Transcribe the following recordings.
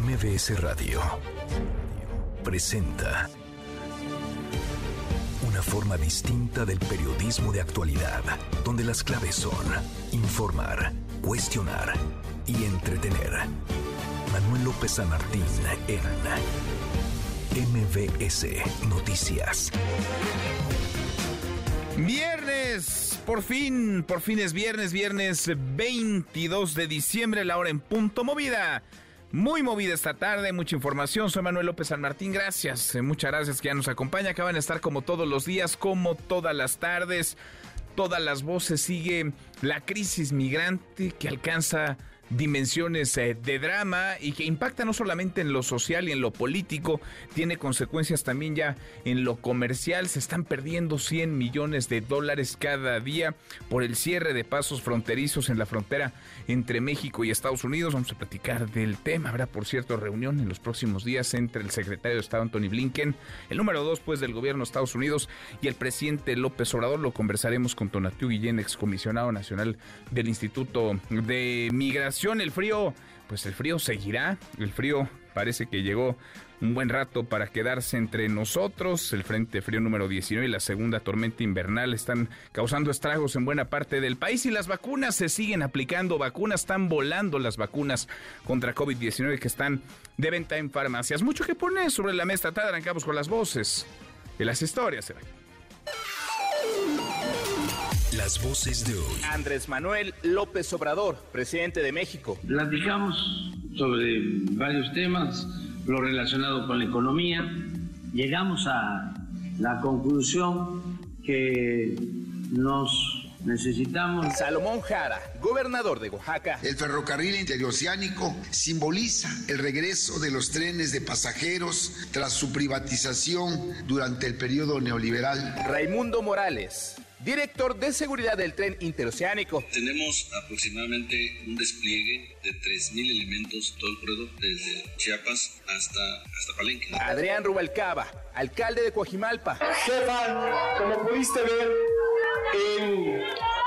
MBS Radio presenta una forma distinta del periodismo de actualidad, donde las claves son informar, cuestionar y entretener. Manuel López San Martín en MBS Noticias. Viernes, por fin, por fin es viernes, viernes 22 de diciembre, la hora en punto movida. Muy movida esta tarde, mucha información. Soy Manuel López San Martín, gracias. eh, Muchas gracias que ya nos acompaña. Acaban de estar como todos los días, como todas las tardes. Todas las voces sigue la crisis migrante que alcanza dimensiones eh, de drama y que impacta no solamente en lo social y en lo político, tiene consecuencias también ya en lo comercial. Se están perdiendo 100 millones de dólares cada día por el cierre de pasos fronterizos en la frontera entre México y Estados Unidos. Vamos a platicar del tema. Habrá, por cierto, reunión en los próximos días entre el secretario de Estado Anthony Blinken, el número dos pues del gobierno de Estados Unidos y el presidente López Obrador. Lo conversaremos con Tonatiu Guillén, excomisionado nacional del Instituto de Migración. El frío, pues el frío seguirá. El frío parece que llegó un buen rato para quedarse entre nosotros. El Frente Frío número 19 y la segunda tormenta invernal están causando estragos en buena parte del país y las vacunas se siguen aplicando. Vacunas están volando las vacunas contra COVID-19 que están de venta en farmacias. Mucho que poner sobre la mesa. Tarde arrancamos con las voces y las historias. Las voces de hoy. Andrés Manuel López Obrador, presidente de México. Platicamos sobre varios temas, lo relacionado con la economía. Llegamos a la conclusión que nos necesitamos Salomón Jara, gobernador de Oaxaca. El ferrocarril interoceánico simboliza el regreso de los trenes de pasajeros tras su privatización durante el periodo neoliberal. Raimundo Morales, director de seguridad del tren interoceánico. Tenemos aproximadamente un despliegue de 3.000 elementos todo el corredor, desde Chiapas hasta, hasta Palenque. Adrián Rubalcaba, alcalde de Coajimalpa. Stefan, como pudiste ver en,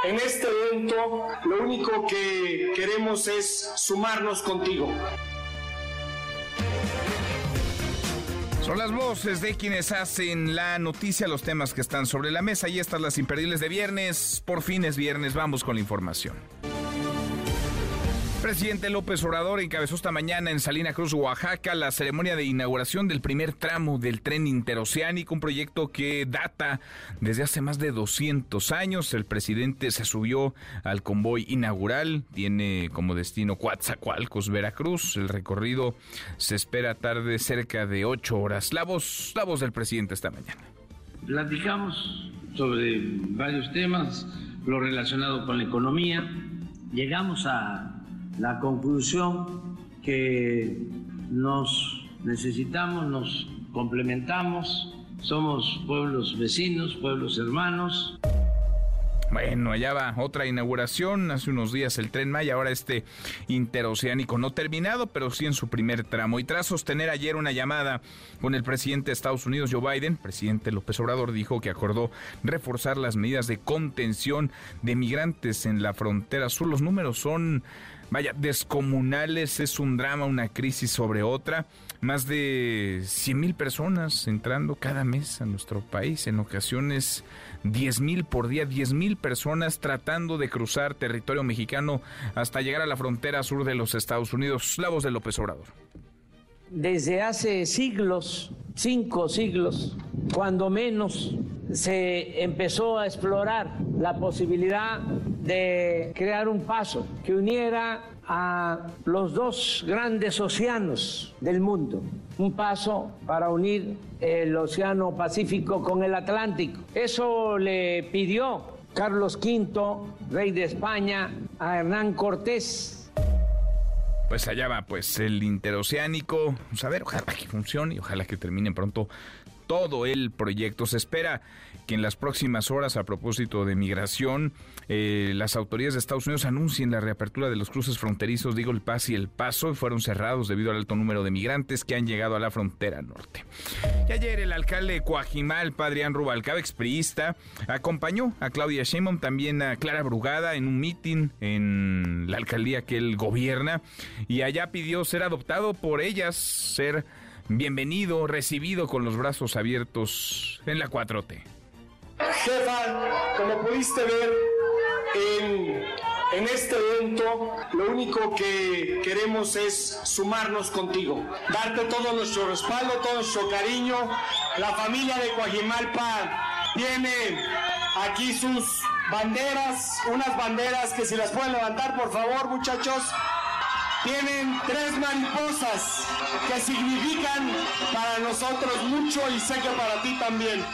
en este evento, lo único que queremos es sumarnos contigo. Son las voces de quienes hacen la noticia, los temas que están sobre la mesa y estas las imperdibles de viernes. Por fin es viernes, vamos con la información. Presidente López Obrador encabezó esta mañana en Salina Cruz, Oaxaca, la ceremonia de inauguración del primer tramo del tren interoceánico, un proyecto que data desde hace más de 200 años. El presidente se subió al convoy inaugural, tiene como destino Coatzacoalcos, Veracruz. El recorrido se espera tarde cerca de 8 horas. La voz, la voz del presidente esta mañana. Platicamos sobre varios temas, lo relacionado con la economía. Llegamos a la conclusión que nos necesitamos, nos complementamos, somos pueblos vecinos, pueblos hermanos. Bueno, allá va otra inauguración. Hace unos días el tren Maya, ahora este interoceánico no terminado, pero sí en su primer tramo. Y tras sostener ayer una llamada con el presidente de Estados Unidos, Joe Biden, presidente López Obrador dijo que acordó reforzar las medidas de contención de migrantes en la frontera sur. Los números son, vaya, descomunales. Es un drama, una crisis sobre otra. Más de 100 mil personas entrando cada mes a nuestro país. En ocasiones 10 mil por día, 10 mil personas tratando de cruzar territorio mexicano hasta llegar a la frontera sur de los Estados Unidos. La voz de López Obrador. Desde hace siglos, cinco siglos, cuando menos, se empezó a explorar la posibilidad de crear un paso que uniera a los dos grandes océanos del mundo, un paso para unir el Océano Pacífico con el Atlántico. Eso le pidió Carlos V, rey de España, a Hernán Cortés Pues allá va, pues el interoceánico. Vamos a ver, ojalá que funcione y ojalá que termine pronto todo el proyecto. Se espera que en las próximas horas, a propósito de migración, eh, las autoridades de Estados Unidos anuncien la reapertura de los cruces fronterizos digo el Paz y El Paso, fueron cerrados debido al alto número de migrantes que han llegado a la frontera norte. Y ayer el alcalde de Coajimal, Adrián Rubalcaba, expriista, acompañó a Claudia Sheinbaum, también a Clara Brugada en un mitin en la alcaldía que él gobierna y allá pidió ser adoptado por ellas, ser bienvenido, recibido con los brazos abiertos en la 4T. Jefa, como pudiste ver en, en, este evento, lo único que queremos es sumarnos contigo, darte todo nuestro respaldo, todo nuestro cariño. La familia de Coajimalpa tiene aquí sus banderas, unas banderas que si las pueden levantar, por favor, muchachos tienen tres mariposas que significan para nosotros mucho y sé que para ti también.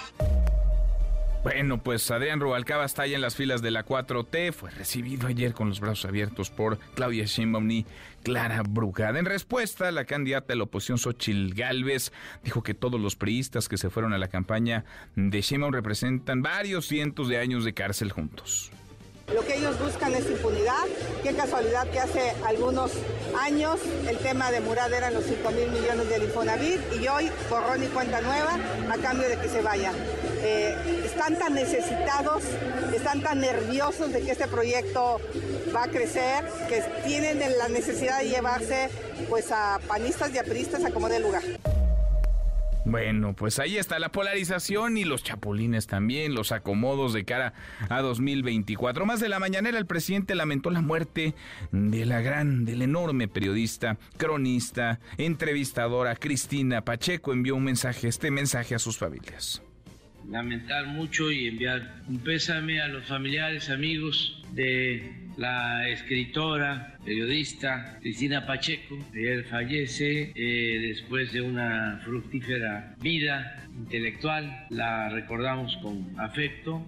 Bueno, pues Adrián Rubalcaba está ahí en las filas de la 4T, fue recibido ayer con los brazos abiertos por Claudia Sheinbaum y Clara Brugada. En respuesta, la candidata de la oposición Xochil Gálvez dijo que todos los priistas que se fueron a la campaña de Sheinbaum representan varios cientos de años de cárcel juntos. Lo que ellos buscan es impunidad. Qué casualidad que hace algunos años el tema de Murad eran los 5 mil millones del Infonavit y hoy borrón y cuenta nueva a cambio de que se vayan. Eh, están tan necesitados, están tan nerviosos de que este proyecto va a crecer, que tienen la necesidad de llevarse pues a panistas y a peristas a como dé lugar. Bueno, pues ahí está la polarización y los chapulines también, los acomodos de cara a 2024. Más de la mañanera, el presidente lamentó la muerte de la gran, del enorme periodista, cronista, entrevistadora Cristina Pacheco. Envió un mensaje, este mensaje a sus familias lamentar mucho y enviar un pésame a los familiares, amigos de la escritora, periodista Cristina Pacheco. Ayer fallece eh, después de una fructífera vida intelectual. La recordamos con afecto.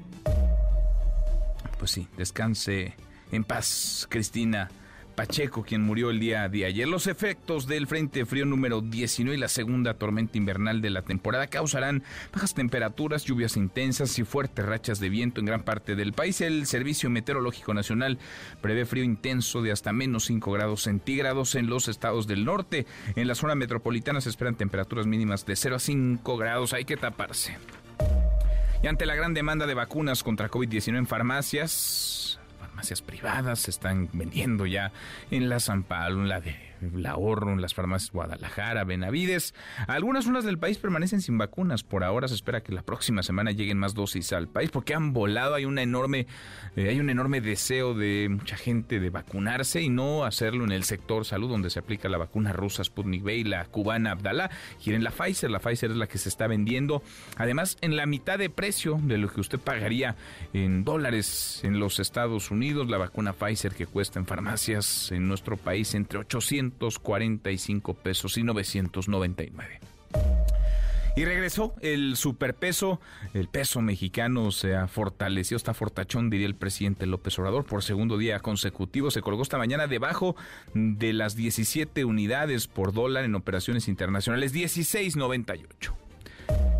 Pues sí, descanse en paz, Cristina. Pacheco, quien murió el día de ayer. Los efectos del Frente Frío número 19 y la segunda tormenta invernal de la temporada causarán bajas temperaturas, lluvias intensas y fuertes rachas de viento en gran parte del país. El Servicio Meteorológico Nacional prevé frío intenso de hasta menos 5 grados centígrados en los estados del norte. En la zona metropolitana se esperan temperaturas mínimas de 0 a 5 grados. Hay que taparse. Y ante la gran demanda de vacunas contra COVID-19 en farmacias, privadas se están vendiendo ya en la San Pablo, en la de la Ahorro, en las farmacias Guadalajara, Benavides. Algunas zonas del país permanecen sin vacunas. Por ahora se espera que la próxima semana lleguen más dosis al país porque han volado. Hay una enorme, eh, hay un enorme deseo de mucha gente de vacunarse y no hacerlo en el sector salud donde se aplica la vacuna rusa Sputnik V y la cubana Abdala. Quieren la Pfizer. La Pfizer es la que se está vendiendo. Además, en la mitad de precio de lo que usted pagaría en dólares en los Estados Unidos, la vacuna Pfizer que cuesta en farmacias en nuestro país entre 800 945 pesos y 999. Y regresó el superpeso, el peso mexicano se ha fortalecido, está fortachón, diría el presidente López Obrador, por segundo día consecutivo. Se colgó esta mañana debajo de las 17 unidades por dólar en operaciones internacionales, 16.98.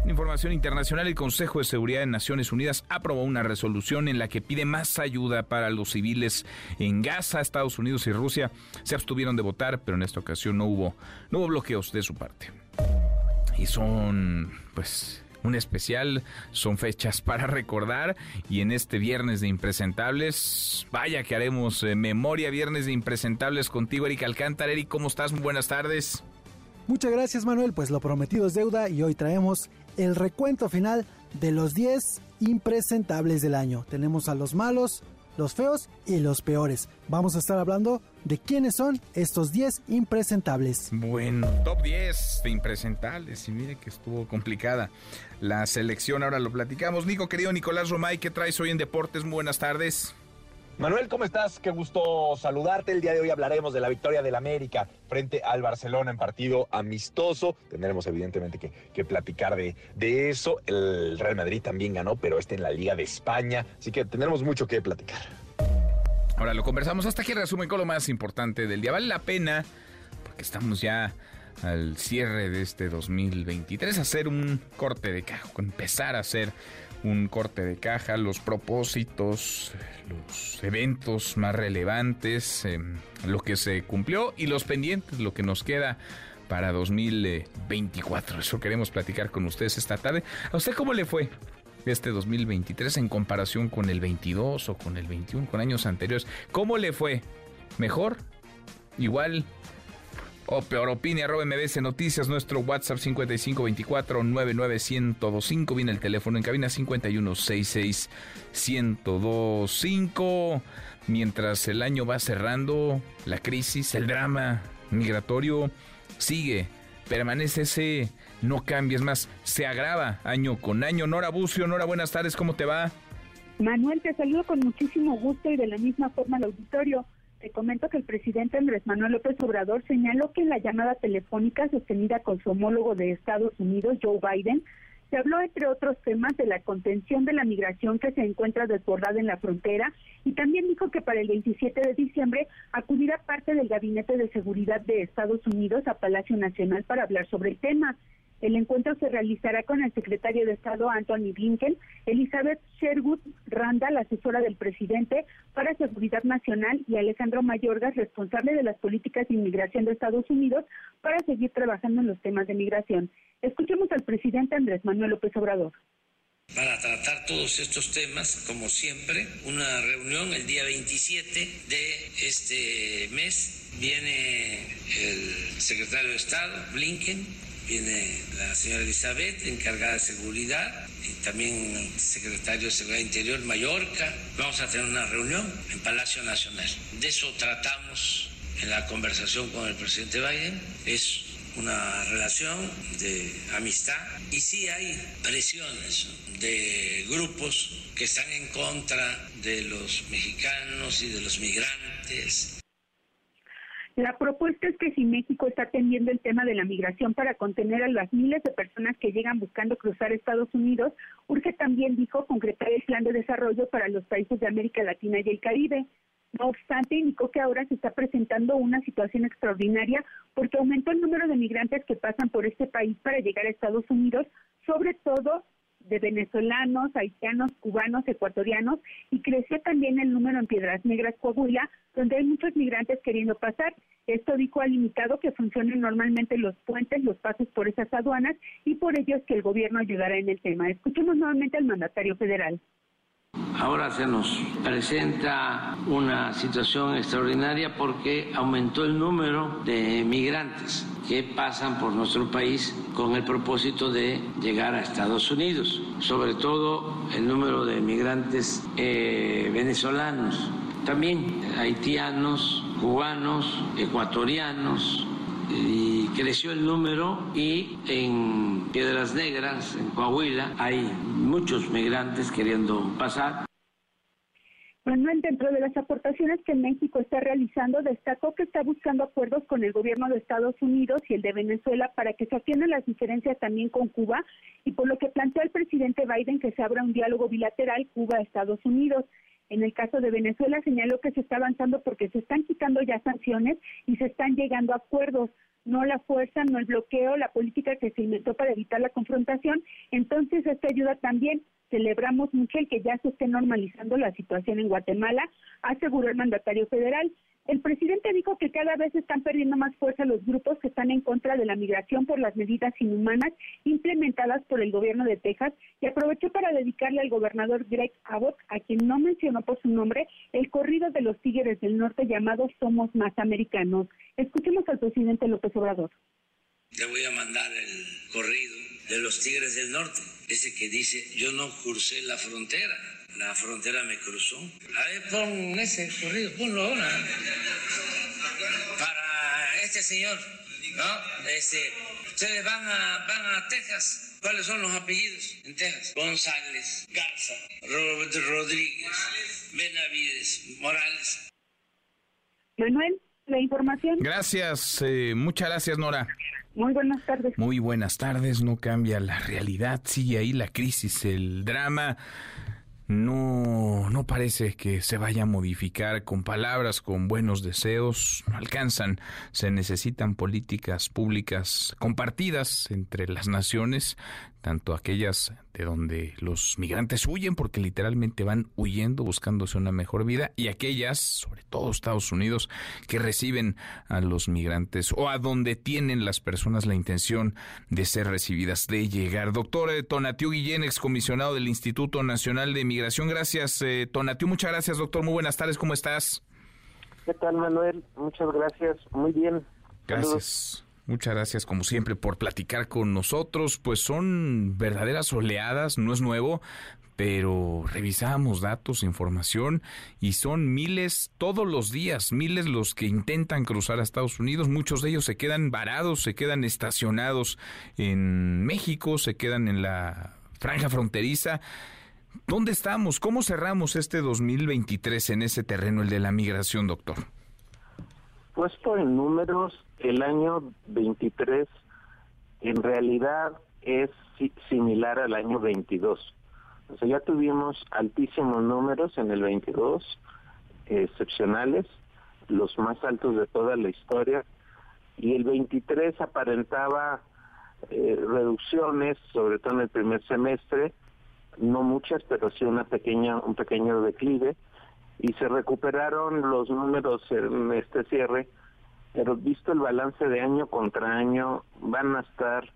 Información internacional, el Consejo de Seguridad de Naciones Unidas aprobó una resolución en la que pide más ayuda para los civiles en Gaza. Estados Unidos y Rusia se abstuvieron de votar, pero en esta ocasión no hubo, no bloqueos de su parte. Y son, pues, un especial, son fechas para recordar y en este viernes de impresentables, vaya que haremos eh, memoria viernes de impresentables contigo, Eric Alcántara. Eric, ¿cómo estás? Muy buenas tardes. Muchas gracias Manuel, pues lo prometido es deuda y hoy traemos el recuento final de los 10 impresentables del año. Tenemos a los malos, los feos y los peores. Vamos a estar hablando de quiénes son estos 10 impresentables. Bueno, top 10 de impresentables. Y mire que estuvo complicada la selección. Ahora lo platicamos. Nico, querido Nicolás Romay, ¿qué traes hoy en Deportes? Muy buenas tardes. Manuel, ¿cómo estás? Qué gusto saludarte. El día de hoy hablaremos de la victoria del América frente al Barcelona en partido amistoso. Tendremos evidentemente que, platicar de, de, eso. El Real Madrid también ganó, pero este en la Liga de España. Así que tendremos mucho que platicar. Ahora lo conversamos hasta aquí resumen con lo más importante del día. Vale la pena, porque estamos ya al cierre de este 2023, hacer un corte de caja, empezar a hacer un corte de caja, los propósitos, los eventos más relevantes, em, lo que se cumplió y los pendientes, lo que nos queda para 2024. Eso queremos platicar con ustedes esta tarde. ¿A usted cómo le fue este 2023 en comparación con el 22 o con el 21, con años anteriores? ¿Cómo le fue? ¿Mejor? ¿Igual? O peor opine, arroba MBS Noticias, nuestro WhatsApp 5524 99125, viene el teléfono en cabina 5166 1025. Mientras el año va cerrando, la crisis, el drama migratorio sigue, permanece ese no cambia, es más, se agrava año con año. Nora Bucio, Nora, buenas tardes, ¿cómo te va? Manuel, te saludo con muchísimo gusto y de la misma forma al auditorio. Te comento que el presidente Andrés Manuel López Obrador señaló que en la llamada telefónica sostenida con su homólogo de Estados Unidos, Joe Biden, se habló, entre otros temas, de la contención de la migración que se encuentra desbordada en la frontera y también dijo que para el 27 de diciembre acudirá parte del Gabinete de Seguridad de Estados Unidos a Palacio Nacional para hablar sobre el tema. El encuentro se realizará con el secretario de Estado Anthony Blinken, Elizabeth Sherwood Randa, la asesora del presidente para Seguridad Nacional, y Alejandro Mayorgas, responsable de las políticas de inmigración de Estados Unidos, para seguir trabajando en los temas de migración. Escuchemos al presidente Andrés Manuel López Obrador. Para tratar todos estos temas, como siempre, una reunión el día 27 de este mes. Viene el secretario de Estado, Blinken, viene la señora Elizabeth, encargada de seguridad, y también el secretario de Seguridad Interior, Mallorca. Vamos a tener una reunión en Palacio Nacional. De eso tratamos en la conversación con el presidente Biden. Es una relación de amistad y sí hay presiones de grupos que están en contra de los mexicanos y de los migrantes la propuesta es que si México está atendiendo el tema de la migración para contener a las miles de personas que llegan buscando cruzar Estados Unidos, urge también, dijo, concretar el plan de desarrollo para los países de América Latina y el Caribe. No obstante, indicó que ahora se está presentando una situación extraordinaria porque aumentó el número de migrantes que pasan por este país para llegar a Estados Unidos, sobre todo de venezolanos, haitianos, cubanos, ecuatorianos y creció también el número en Piedras Negras, Coahuila, donde hay muchos migrantes queriendo pasar. Esto dijo ha limitado que funcionen normalmente los puentes, los pasos por esas aduanas y por ello es que el gobierno ayudará en el tema. Escuchemos nuevamente al mandatario federal. Ahora se nos presenta una situación extraordinaria porque aumentó el número de migrantes que pasan por nuestro país con el propósito de llegar a Estados Unidos, sobre todo el número de migrantes eh, venezolanos, también haitianos, cubanos, ecuatorianos, y creció el número y en Piedras Negras, en Coahuila, hay muchos migrantes queriendo pasar. Manuel, dentro de las aportaciones que México está realizando, destacó que está buscando acuerdos con el gobierno de Estados Unidos y el de Venezuela para que se atiendan las diferencias también con Cuba y por lo que planteó el presidente Biden que se abra un diálogo bilateral Cuba-Estados Unidos. En el caso de Venezuela señaló que se está avanzando porque se están quitando ya sanciones y se están llegando a acuerdos, no la fuerza, no el bloqueo, la política que se inventó para evitar la confrontación. Entonces, esto ayuda también. Celebramos mucho el que ya se esté normalizando la situación en Guatemala, aseguró el mandatario federal. El presidente dijo que cada vez están perdiendo más fuerza los grupos que están en contra de la migración por las medidas inhumanas implementadas por el gobierno de Texas y aprovechó para dedicarle al gobernador Greg Abbott, a quien no mencionó por su nombre, el corrido de los Tigres del Norte llamado Somos Más Americanos. Escuchemos al presidente López Obrador. Le voy a mandar el corrido de los Tigres del Norte, ese que dice yo no crucé la frontera la frontera me cruzó. A ver, pon ese corrido, ponlo ahora. Para este señor, ¿no? Este, ustedes van a, van a Texas. ¿Cuáles son los apellidos en Texas? González, Garza, Rodríguez, Benavides, Morales. Manuel, la información. Gracias, eh, muchas gracias, Nora. Muy buenas tardes. Muy buenas tardes, no cambia la realidad, sigue ahí la crisis, el drama no, no parece que se vaya a modificar con palabras, con buenos deseos, no alcanzan. Se necesitan políticas públicas compartidas entre las naciones, tanto aquellas de donde los migrantes huyen porque literalmente van huyendo buscándose una mejor vida y aquellas, sobre todo Estados Unidos, que reciben a los migrantes o a donde tienen las personas la intención de ser recibidas, de llegar. Doctor eh, Tonatiu Guillén, excomisionado del Instituto Nacional de Migración. Gracias, eh, Tonatiu. Muchas gracias, doctor. Muy buenas tardes. ¿Cómo estás? ¿Qué tal, Manuel? Muchas gracias. Muy bien. Gracias. Muchas gracias, como siempre, por platicar con nosotros. Pues son verdaderas oleadas, no es nuevo, pero revisamos datos, información y son miles todos los días, miles los que intentan cruzar a Estados Unidos, muchos de ellos se quedan varados, se quedan estacionados en México, se quedan en la franja fronteriza. ¿Dónde estamos? ¿Cómo cerramos este 2023 en ese terreno, el de la migración, doctor? Puesto en números, el año 23 en realidad es similar al año 22. O sea, ya tuvimos altísimos números en el 22, excepcionales, los más altos de toda la historia, y el 23 aparentaba eh, reducciones, sobre todo en el primer semestre, no muchas, pero sí una pequeña, un pequeño declive, y se recuperaron los números en este cierre pero visto el balance de año contra año, van a estar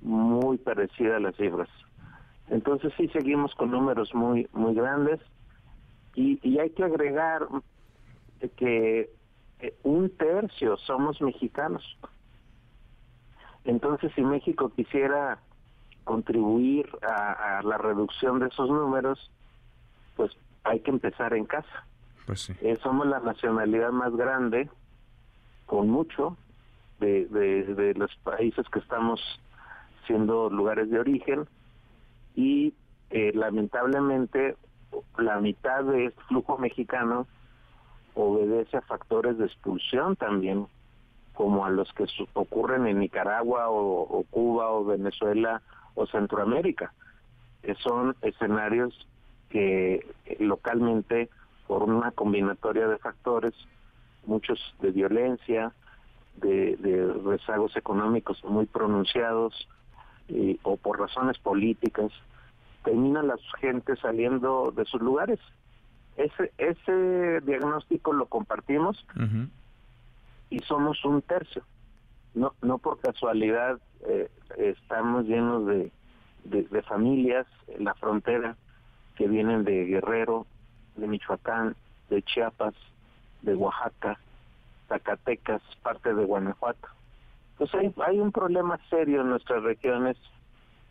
muy parecidas las cifras. Entonces sí seguimos con números muy muy grandes y, y hay que agregar que eh, un tercio somos mexicanos. Entonces si México quisiera contribuir a, a la reducción de esos números, pues hay que empezar en casa. Pues sí. Eh, somos la nacionalidad más grande con mucho de, de, los países que estamos siendo lugares de origen y eh, lamentablemente la mitad de este flujo mexicano obedece a factores de expulsión también, como a los que ocurren en Nicaragua o, Cuba o Venezuela o Centroamérica, que son escenarios que eh, localmente, por una combinatoria de factores, muchos de violencia, de, rezagos económicos muy pronunciados eh, o por razones políticas, terminan las gentes saliendo de sus lugares. Ese, ese diagnóstico lo compartimos y somos un tercio. No, no por casualidad eh, estamos llenos de, de familias en la frontera que vienen de Guerrero, de Michoacán, de Chiapas, de Oaxaca, Zacatecas, parte de Guanajuato. Pues hay, hay un problema serio en nuestras regiones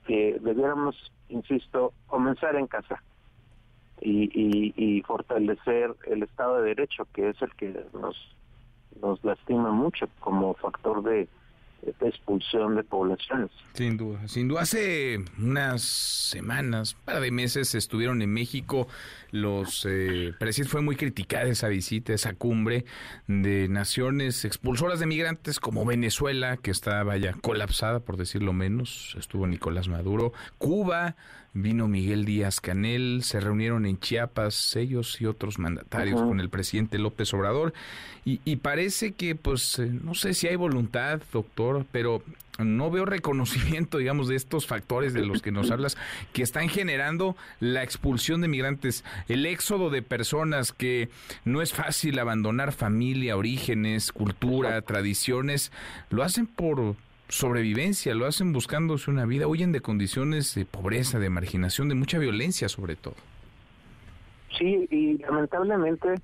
que debiéramos, insisto, comenzar en casa y, y, fortalecer el Estado de Derecho, que es el que nos, nos lastima mucho como factor de, expulsión de poblaciones. Sin duda, sin duda. Hace unas semanas, un par de meses estuvieron en México los eh, presidentes. Fue muy criticada esa visita, esa cumbre de naciones expulsoras de migrantes como Venezuela, que estaba ya colapsada, por decirlo menos. Estuvo Nicolás Maduro. Cuba, vino Miguel Díaz Canel, se reunieron en Chiapas ellos y otros mandatarios con el presidente López Obrador y, y, parece que pues eh, no sé si hay voluntad, doctor, pero no veo reconocimiento, digamos, de estos factores de los que nos hablas que están generando la expulsión de migrantes, el éxodo de personas que no es fácil abandonar familia, orígenes, cultura, tradiciones, lo hacen por sobrevivencia, lo hacen buscándose una vida, huyen de condiciones de pobreza, de marginación, de mucha violencia sobre todo. Sí, y lamentablemente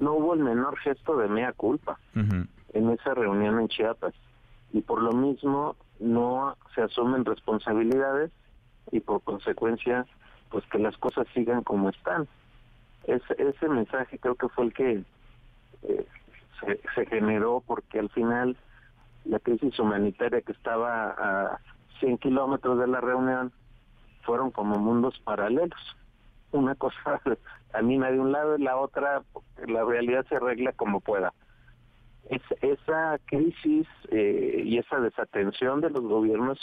no hubo el menor gesto de mea culpa en esa reunión en Chiapas. Y por lo mismo no se asumen responsabilidades y por consecuencia pues que las cosas sigan como están. Ese, mensaje creo que fue el que eh, se, se generó porque al final la crisis humanitaria que estaba a 100 kilómetros de la reunión fueron como mundos paralelos. Una cosa camina de un lado y la otra, la realidad se arregla como pueda. Es, esa crisis eh, y esa desatención de los gobiernos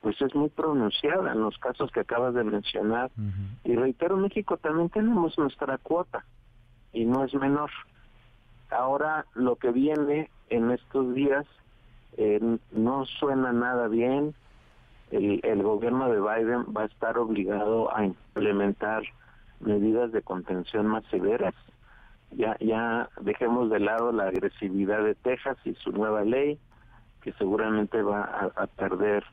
pues es muy pronunciada en los casos que acabas de mencionar. Y reitero, México también tenemos nuestra cuota y no es menor. Ahora lo que viene en estos días eh, no suena nada bien. El, el gobierno de Biden va a estar obligado a implementar medidas de contención más severas. Ya, ya dejemos de lado la agresividad de Texas y su nueva ley, que seguramente va a, perder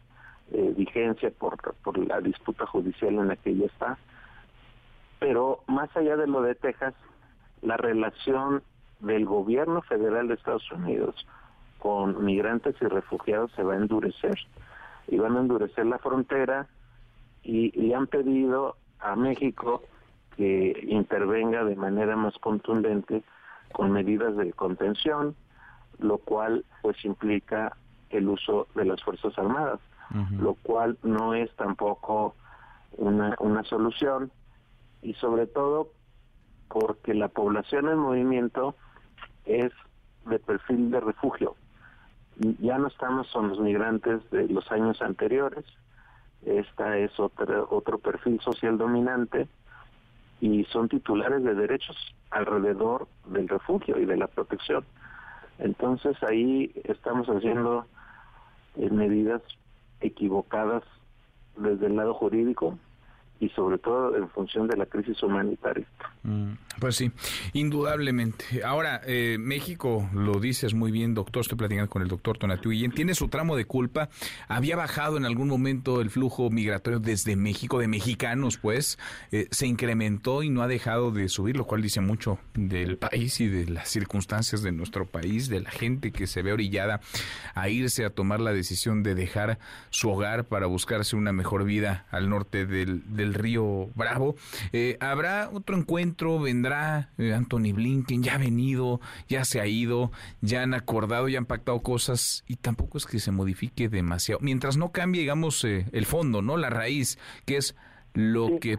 eh, vigencia por, por la disputa judicial en la que ya está. Pero más allá de lo de Texas, la relación del gobierno federal de Estados Unidos con migrantes y refugiados se va a endurecer y van a endurecer la frontera y, y han pedido a México que intervenga de manera más contundente con medidas de contención, lo cual pues implica el uso de las Fuerzas Armadas, lo cual no es tampoco una, una solución y sobre todo porque la población en movimiento es de perfil de refugio. Ya no estamos con los migrantes de los años anteriores, esta es otro, otro perfil social dominante y son titulares de derechos alrededor del refugio y de la protección. Entonces ahí estamos haciendo eh, medidas equivocadas desde el lado jurídico y sobre todo en función de la crisis humanitaria. Mm, pues sí, indudablemente. Ahora, eh, México, lo dices muy bien, doctor, estoy platicando con el doctor y tiene su tramo de culpa. Había bajado en algún momento el flujo migratorio desde México, de mexicanos, pues, eh, se incrementó y no ha dejado de subir, lo cual dice mucho del país y de las circunstancias de nuestro país, de la gente que se ve orillada a irse a tomar la decisión de dejar su hogar para buscarse una mejor vida al norte del el río Bravo. Eh, ¿Habrá otro encuentro? ¿Vendrá eh, Anthony Blinken? ¿Ya ha venido? ¿Ya se ha ido? ¿Ya han acordado? ¿Ya han pactado cosas? Y tampoco es que se modifique demasiado. Mientras no cambie, digamos, eh, el fondo, ¿no? La raíz, que es lo que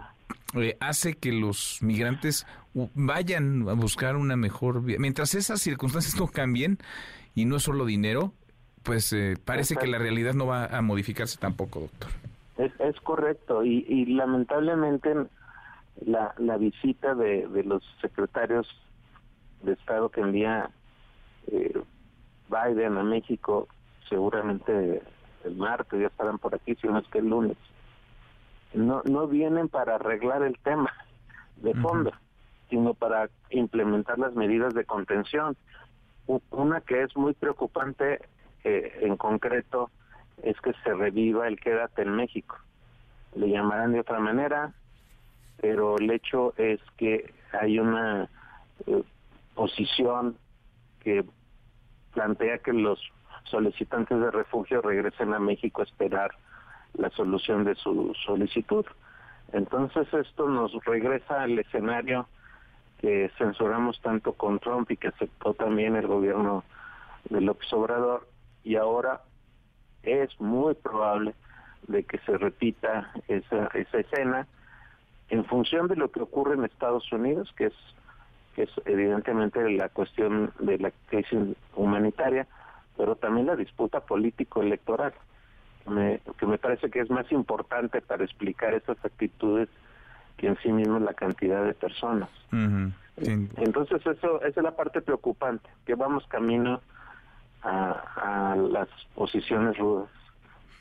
hace que los migrantes vayan a buscar una mejor vida. Mientras esas circunstancias no cambien, y no es solo dinero, pues parece que la realidad no va a modificarse tampoco, doctor. Es, es correcto y, y lamentablemente la, la visita de, de los secretarios de Estado que envía eh, Biden a México, seguramente el martes ya estarán por aquí, si no es que el lunes, no, no vienen para arreglar el tema de fondo, sino para implementar las medidas de contención. Una que es muy preocupante eh, en concreto es que se reviva el quédate en México. Le llamarán de otra manera, pero el hecho es que hay una eh, posición que plantea que los solicitantes de refugio regresen a México a esperar la solución de su solicitud. Entonces esto nos regresa al escenario que censuramos tanto con Trump y que aceptó también el gobierno de López Obrador y ahora es muy probable de que se repita esa, esa escena en función de lo que ocurre en Estados Unidos, que es, que es evidentemente la cuestión de la crisis humanitaria, pero también la disputa político-electoral, me, que me parece que es más importante para explicar esas actitudes que en sí mismo la cantidad de personas. Entonces eso esa es la parte preocupante, que vamos camino a, las posiciones rudas.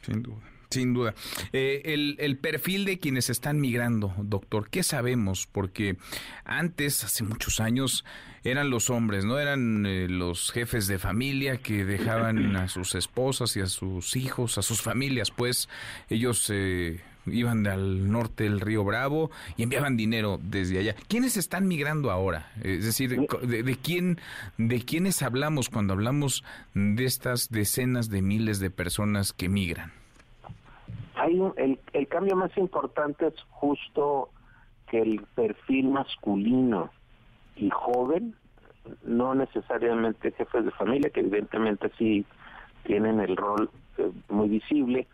Sin duda. Sin duda. Eh, el, el, perfil de quienes están migrando, doctor, ¿qué sabemos? Porque antes, hace muchos años, eran los hombres, ¿no? Eran eh, los jefes de familia que dejaban a sus esposas y a sus hijos, a sus familias, pues ellos eh, iban al norte del río Bravo y enviaban dinero desde allá. ¿Quiénes están migrando ahora? Es decir, de, quién, de quiénes hablamos cuando hablamos de estas decenas de miles de personas que migran. El cambio más importante es justo que el perfil masculino y joven, no necesariamente jefes de familia, que evidentemente sí tienen el rol eh, muy visible,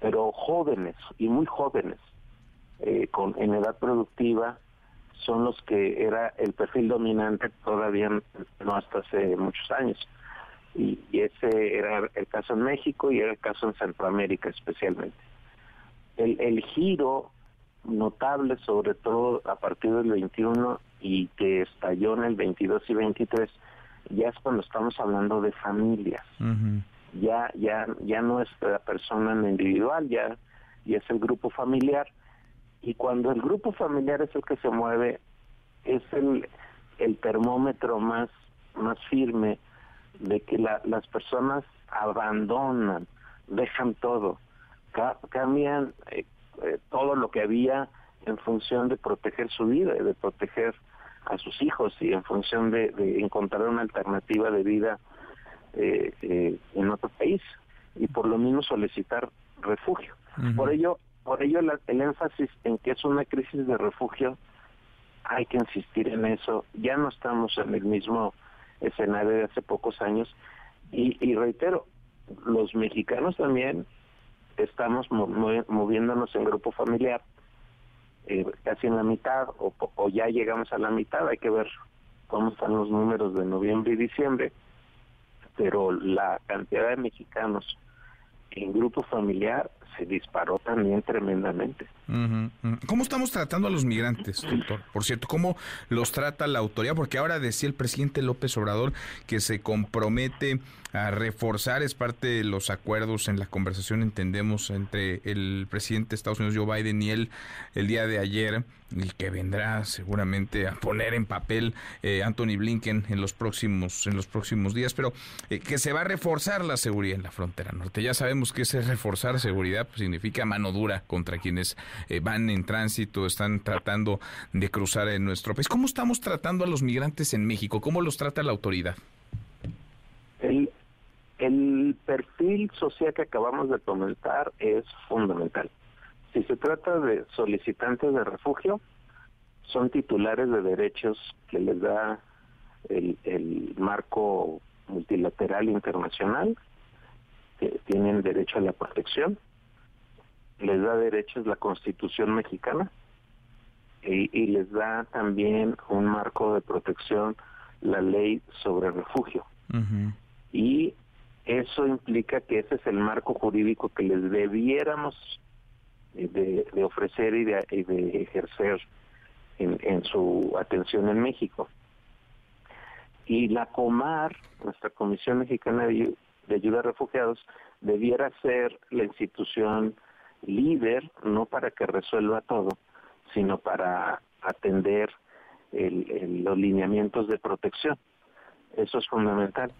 pero jóvenes y muy jóvenes eh, con en edad productiva son los que era el perfil dominante todavía no hasta hace muchos años. Y, ese era el caso en México y era el caso en Centroamérica especialmente el, el giro notable, sobre todo a partir del 21 y que estalló en el 22 y 23, ya es cuando estamos hablando de familias. Ya ya ya no es la persona en individual, ya, ya es el grupo familiar. Y cuando el grupo familiar es el que se mueve, es el, el termómetro más, más firme de que las personas abandonan, dejan todo, cambian eh, eh, todo lo que había en función de proteger su vida, de proteger a sus hijos y en función de, encontrar una alternativa de vida eh, eh, en otro país y por lo mismo solicitar refugio. Por ello, por ello el énfasis en que es una crisis de refugio, hay que insistir en eso. Ya no estamos en el mismo escenario de hace pocos años y, y reitero, los mexicanos también estamos moviéndonos en grupo familiar eh, casi en la mitad o, o ya llegamos a la mitad, hay que ver cómo están los números de noviembre y diciembre, pero la cantidad de mexicanos en grupo familiar se disparó también tremendamente. ¿Cómo estamos tratando a los migrantes, doctor? Por cierto, ¿cómo los trata la autoridad? Porque ahora decía el presidente López Obrador que se compromete a reforzar, es parte de los acuerdos en la conversación, entendemos, entre el presidente de Estados Unidos, Joe Biden, y él el día de ayer, y que vendrá seguramente a poner en papel eh, Anthony Blinken en los próximos en los próximos días, pero eh, que se va a reforzar la seguridad en la frontera norte. Ya sabemos que ese reforzar seguridad pues, significa mano dura contra quienes eh, van en tránsito, están tratando de cruzar en nuestro país. ¿Cómo estamos tratando a los migrantes en México? ¿Cómo los trata la autoridad? El, perfil social que acabamos de comentar es fundamental. Si se trata de solicitantes de refugio, son titulares de derechos que les da el, el marco multilateral internacional, que tienen derecho a la protección, les da derechos la Constitución mexicana y, les da también un marco de protección la ley sobre refugio. Y eso implica que ese es el marco jurídico que les debiéramos de, ofrecer y de, ejercer en, en, su atención en México. Y la COMAR, nuestra Comisión Mexicana de, Ayuda a Refugiados, debiera ser la institución líder, no para que resuelva todo, sino para atender los lineamientos de protección. Eso es fundamental.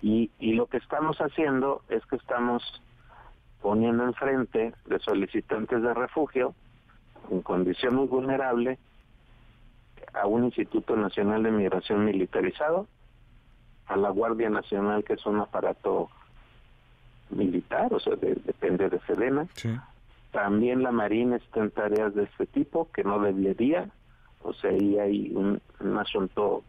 y, y lo que estamos haciendo es que estamos poniendo enfrente de solicitantes de refugio en condición muy vulnerable a un Instituto Nacional de Migración militarizado, a la Guardia Nacional, que es un aparato militar, o sea, depende de Sedena. También la Marina está en tareas de este tipo, que no debería, o sea, ahí hay un, asunto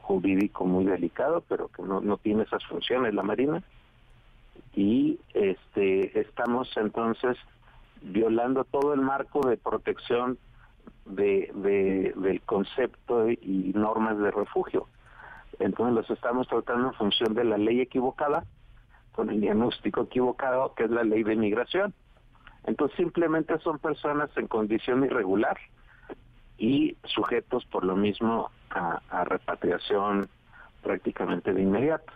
jurídico muy delicado, pero que no, no tiene esas funciones la Marina. Y este estamos entonces violando todo el marco de protección de, de, del concepto y normas de refugio. Entonces los estamos tratando en función de la ley equivocada, con el diagnóstico equivocado, que es la ley de migración. Entonces simplemente son personas en condición irregular y sujetos por lo mismo a, repatriación prácticamente de inmediato.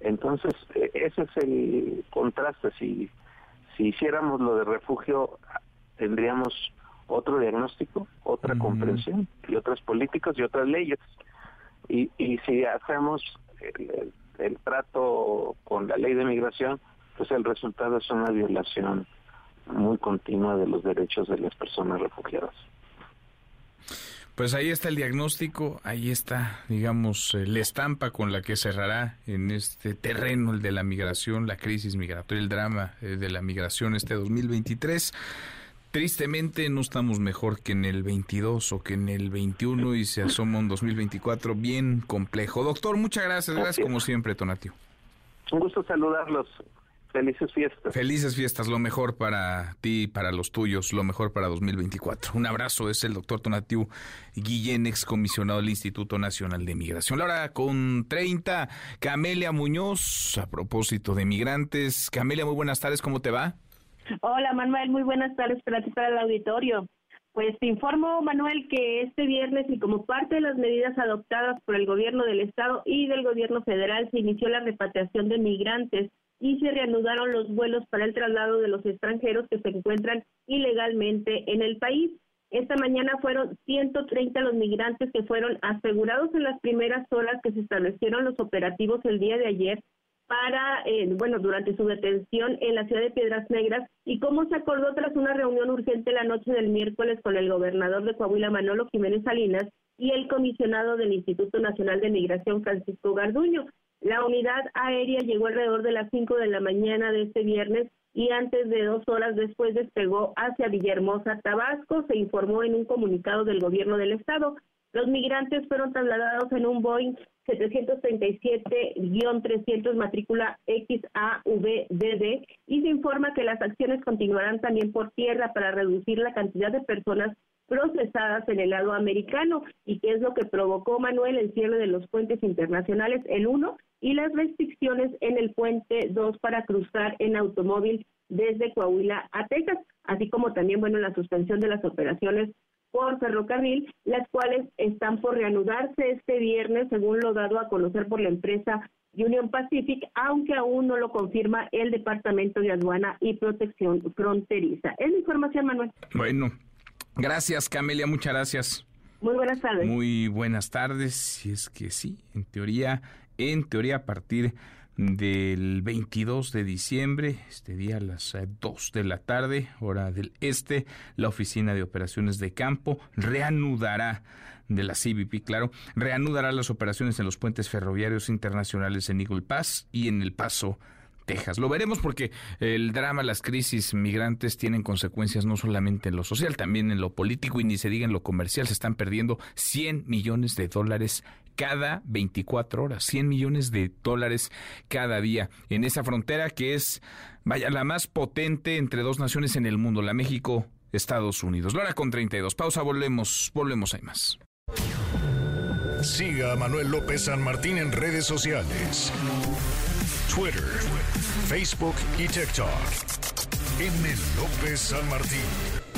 Entonces e, ese es el contraste. Si, si hiciéramos lo de refugio, tendríamos otro diagnóstico, otra comprensión y otras políticas y otras leyes. Y, y si hacemos el, trato con la ley de migración, pues el resultado es una violación muy continua de los derechos de las personas refugiadas. Pues ahí está el diagnóstico, ahí está, digamos, la estampa con la que cerrará en este terreno el de la migración, la crisis migratoria, el drama eh, de la migración este 2023. Tristemente no estamos mejor que en el 22 o que en el 21 y se asoma un 2024 bien complejo. Doctor, muchas gracias. Gracias como siempre, Tonatio. Un gusto saludarlos. Felices fiestas. Felices fiestas, lo mejor para ti, para los tuyos, lo mejor para 2024. Un abrazo, es el doctor Tonatiu Guillén, excomisionado del Instituto Nacional de Migración. Ahora con 30, Camelia Muñoz, a propósito de migrantes. Camelia, muy buenas tardes, ¿cómo te va? Hola Manuel, muy buenas tardes para ti, para el auditorio. Pues te informo, Manuel, que este viernes y como parte de las medidas adoptadas por el gobierno del estado y del gobierno federal se inició la repatriación de migrantes y se reanudaron los vuelos para el traslado de los extranjeros que se encuentran ilegalmente en el país. Esta mañana fueron 130 los migrantes que fueron asegurados en las primeras horas que se establecieron los operativos el día de ayer para, eh, bueno, durante su detención en la ciudad de Piedras Negras y cómo se acordó tras una reunión urgente la noche del miércoles con el gobernador de Coahuila, Manolo Jiménez Salinas, y el comisionado del Instituto Nacional de Migración, Francisco Garduño. La unidad aérea llegó alrededor de las 5 de la mañana de este viernes y antes de dos horas después despegó hacia Villahermosa, Tabasco, se informó en un comunicado del gobierno del estado. Los migrantes fueron trasladados en un Boeing 737-300 matrícula XAVDD y se informa que las acciones continuarán también por tierra para reducir la cantidad de personas procesadas en el lado americano y que es lo que provocó Manuel el cierre de los puentes internacionales el 1 y las restricciones en el puente 2 para cruzar en automóvil desde Coahuila a Texas, así como también bueno la suspensión de las operaciones por ferrocarril, las cuales están por reanudarse este viernes, según lo dado a conocer por la empresa Union Pacific, aunque aún no lo confirma el Departamento de Aduana y Protección Fronteriza. Es la información, Manuel. Bueno, gracias, Camelia, muchas gracias. Muy buenas tardes. Muy buenas tardes, si es que sí, en teoría, en teoría a partir del 22 de diciembre, este día a las 2 eh, de la tarde, hora del este, la Oficina de Operaciones de Campo reanudará de la CBP, claro, reanudará las operaciones en los puentes ferroviarios internacionales en Eagle Pass y en El Paso Texas. Lo veremos porque el drama, las crisis migrantes tienen consecuencias no solamente en lo social, también en lo político y ni se diga en lo comercial. Se están perdiendo 100 millones de dólares cada 24 horas, 100 millones de dólares cada día en esa frontera que es, vaya, la más potente entre dos naciones en el mundo, la México, Estados Unidos. Lo con 32. Pausa, volvemos, volvemos, hay más. Siga a Manuel López San Martín en redes sociales. Twitter, Facebook y TikTok. M. López San Martín.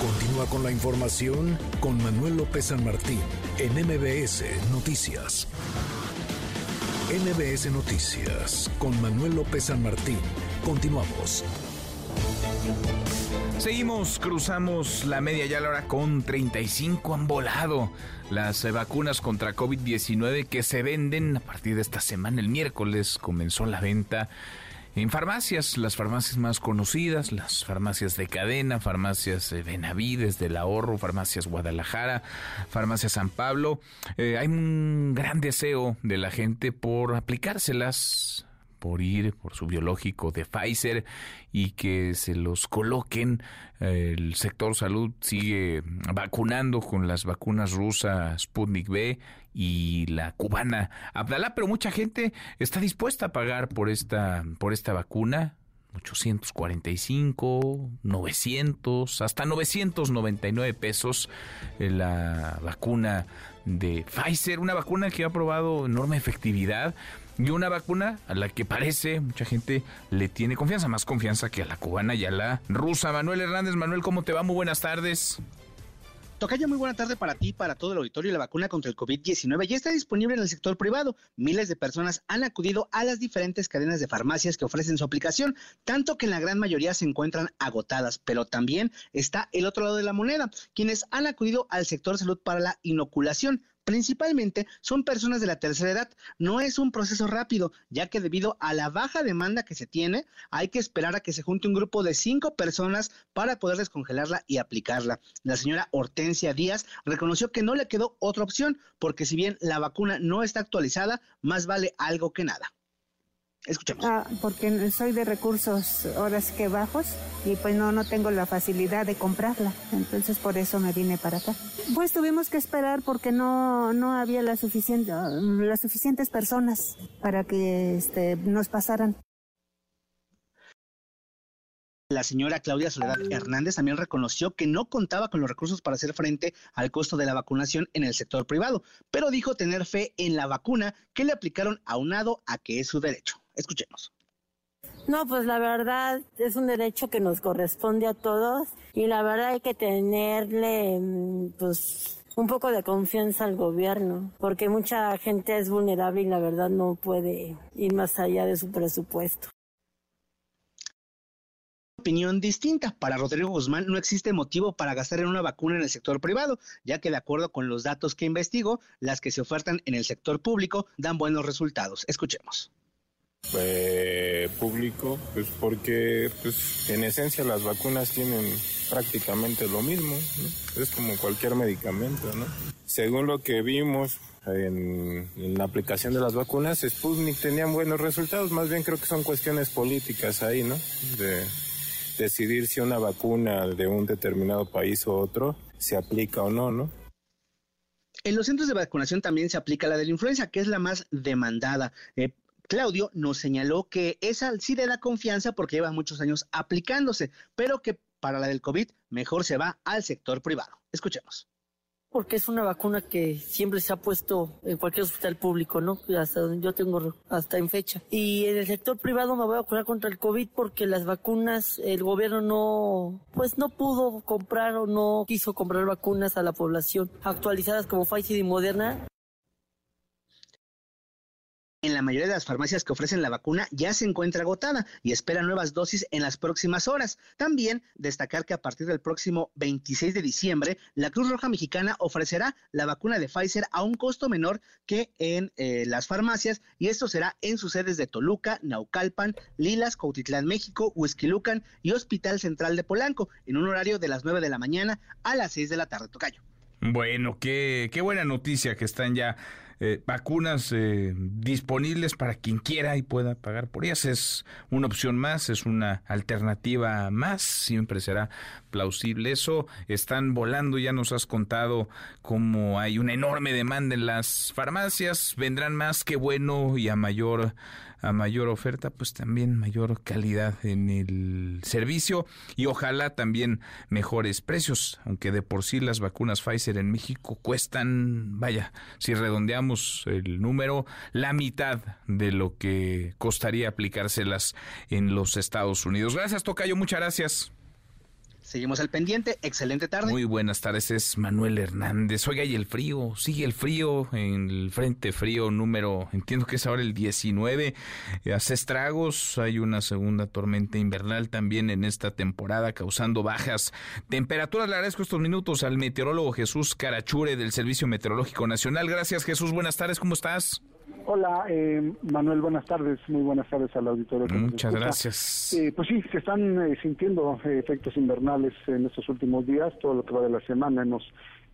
Continúa con la información con Manuel López San Martín en MBS Noticias. MBS Noticias con Manuel López San Martín. Continuamos. Seguimos, cruzamos la media ya la hora con 35 han volado las eh, vacunas contra COVID-19 que se venden a partir de esta semana. El miércoles comenzó la venta en farmacias, las farmacias más conocidas, las farmacias de cadena, farmacias de Benavides, del Ahorro, farmacias Guadalajara, farmacias San Pablo. Eh, hay un gran deseo de la gente por aplicárselas por ir por su biológico de Pfizer y que se los coloquen. El sector salud sigue vacunando con las vacunas rusas Sputnik B y la cubana Abdalá, pero mucha gente está dispuesta a pagar por esta por esta vacuna. 845, 900, hasta 999 pesos eh, la vacuna de Pfizer, una vacuna que ha probado enorme efectividad y una vacuna a la que parece mucha gente le tiene confianza, más confianza que a la cubana y a la rusa. Manuel Hernández, Manuel, ¿cómo te va? Muy buenas tardes. Tocayo, muy buena tarde para ti, para todo el auditorio. La vacuna contra el COVID-19 ya está disponible en el sector privado. Miles de personas han acudido a las diferentes cadenas de farmacias que ofrecen su aplicación, tanto que en la gran mayoría se encuentran agotadas, pero también está el otro lado de la moneda, quienes han acudido al sector salud para la inoculación principalmente son personas de la tercera edad. No es un proceso rápido, ya que debido a la baja demanda que se tiene, hay que esperar a que se junte un grupo de cinco personas para poder descongelarla y aplicarla. La señora Hortensia Díaz reconoció que no le quedó otra opción, porque si bien la vacuna no está actualizada, más vale algo que nada. Escuchemos. Ah, porque soy de recursos horas que bajos y pues no, no tengo la facilidad de comprarla. Entonces por eso me vine para acá. Pues tuvimos que esperar porque no, no había la suficiente, las suficientes personas para que este, nos pasaran. La señora Claudia Soledad Hernández también reconoció que no contaba con los recursos para hacer frente al costo de la vacunación en el sector privado, pero dijo tener fe en la vacuna que le aplicaron aunado a que es su derecho. Escuchemos. No, pues la verdad es un derecho que nos corresponde a todos y la verdad hay que tenerle mm, pues un poco de confianza al gobierno, porque mucha gente es vulnerable y la verdad no puede ir más allá de su presupuesto opinión distinta. Para Rodrigo Guzmán no existe motivo para gastar en una vacuna en el sector privado, ya que de acuerdo con los datos que investigó, las que se ofertan en el sector público dan buenos resultados. Escuchemos. Eh, público, pues porque pues, en esencia las vacunas tienen prácticamente lo mismo, es como cualquier medicamento, ¿no? Según lo que vimos en, la aplicación de las vacunas, Sputnik tenían buenos resultados, más bien creo que son cuestiones políticas ahí, ¿no? De, decidir si una vacuna de un determinado país o otro se aplica o no, ¿no? En los centros de vacunación también se aplica la de influenza, que es la más demandada. Eh, Claudio nos señaló que esa sí le da confianza porque lleva muchos años aplicándose, pero que para la del COVID mejor se va al sector privado. Escuchemos porque es una vacuna que siempre se ha puesto en cualquier hospital público, ¿no? Hasta donde yo tengo hasta en fecha. Y en el sector privado me voy a vacunar contra el COVID porque las vacunas, el gobierno no, pues no pudo comprar o no quiso comprar vacunas a la población actualizadas como Pfizer y Moderna en la mayoría de las farmacias que ofrecen la vacuna ya se encuentra agotada y espera nuevas dosis en las próximas horas. También destacar que a partir del próximo 26 de diciembre, la Cruz Roja Mexicana ofrecerá la vacuna de Pfizer a un costo menor que en eh, las farmacias y esto será en sus sedes de Toluca, Naucalpan, Lilas, Cautitlán, México, Huizquilucan y Hospital Central de Polanco en un horario de las 9 de la mañana a las 6 de la tarde. Tocayo. Bueno, qué, qué buena noticia que están ya eh, vacunas eh, disponibles para quien quiera y pueda pagar por ellas. Es una opción más, es una alternativa más, siempre será plausible. Eso están volando, ya nos has contado cómo hay una enorme demanda en las farmacias, vendrán más que bueno y a mayor a mayor oferta, pues también mayor calidad en el servicio y ojalá también mejores precios, aunque de por sí las vacunas Pfizer en México cuestan, vaya, si redondeamos el número, la mitad de lo que costaría aplicárselas en los Estados Unidos. Gracias, Tocayo, muchas gracias. Seguimos al pendiente. Excelente tarde. Muy buenas tardes. Es Manuel Hernández. Oiga, y el frío. Sigue el frío en el frente frío número, entiendo que es ahora el 19. Hace estragos. Hay una segunda tormenta invernal también en esta temporada causando bajas temperaturas. Le agradezco estos minutos al meteorólogo Jesús Carachure del Servicio Meteorológico Nacional. Gracias, Jesús. Buenas tardes. ¿Cómo estás? Hola, eh, Manuel, buenas tardes, muy buenas tardes al auditorio. Muchas gracias. Eh, pues sí, se están eh, sintiendo efectos invernales en estos últimos días, todo lo que va de la semana hemos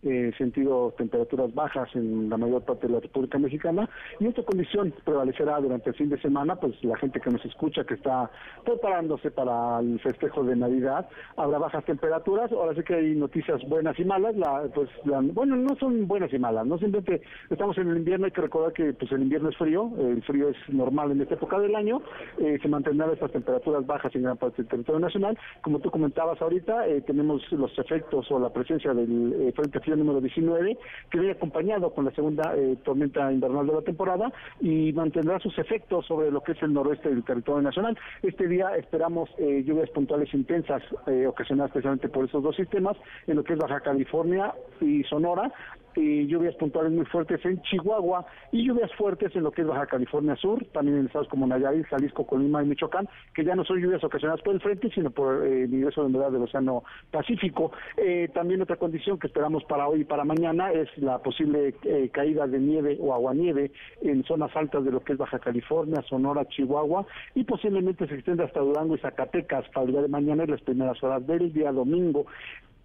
eh, sentido temperaturas bajas en la mayor parte de la República Mexicana y esta condición prevalecerá durante el fin de semana, pues la gente que nos escucha, que está preparándose para el festejo de Navidad, habrá bajas temperaturas, ahora sí que hay noticias buenas y malas, la, pues bueno, no son buenas y malas, no simplemente estamos en el invierno, hay que recordar que pues el invierno es frío, el frío es normal en esta época del año, eh, se mantendrán estas temperaturas bajas en gran parte del territorio nacional, como tú comentabas ahorita, eh, tenemos los efectos o la presencia del eh, frente frío número 19, que viene acompañado con la segunda eh, tormenta invernal de la temporada y mantendrá sus efectos sobre lo que es el noroeste del territorio nacional. Este día esperamos eh, lluvias puntuales intensas, eh, ocasionadas especialmente por esos dos sistemas, en lo que es Baja California y Sonora, y lluvias puntuales muy fuertes en Chihuahua y lluvias fuertes en lo que es Baja California Sur, también en estados como Nayarit, Jalisco, Colima y Michoacán, que ya no son lluvias ocasionadas por el frente, sino por eh, el ingreso de humedad del Océano Pacífico. Eh, también otra condición que esperamos para hoy y para mañana es la posible eh, caída de nieve o aguanieve en zonas altas de lo que es Baja California, Sonora, Chihuahua y posiblemente se extienda hasta Durango y Zacatecas para el día de mañana y las primeras horas del día domingo.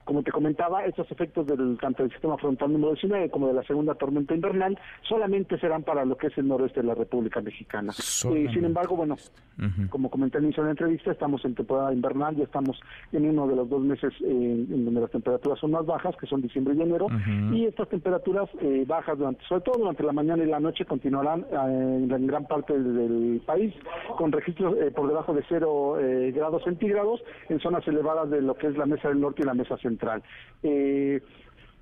Como te comentaba, estos efectos del tanto del sistema frontal número 19 como de la segunda tormenta invernal solamente serán para lo que es el noroeste de la República Mexicana. Y sin embargo, bueno, como comenté al inicio de la entrevista, estamos en temporada invernal, ya estamos en uno de los dos meses eh, en donde las temperaturas son más bajas, que son diciembre y enero, y estas temperaturas eh, bajas, durante, sobre todo durante la mañana y la noche, continuarán eh, en, gran parte del, país, con registros por debajo de cero grados centígrados en zonas elevadas de lo que es la mesa del norte y la mesa central. Eh,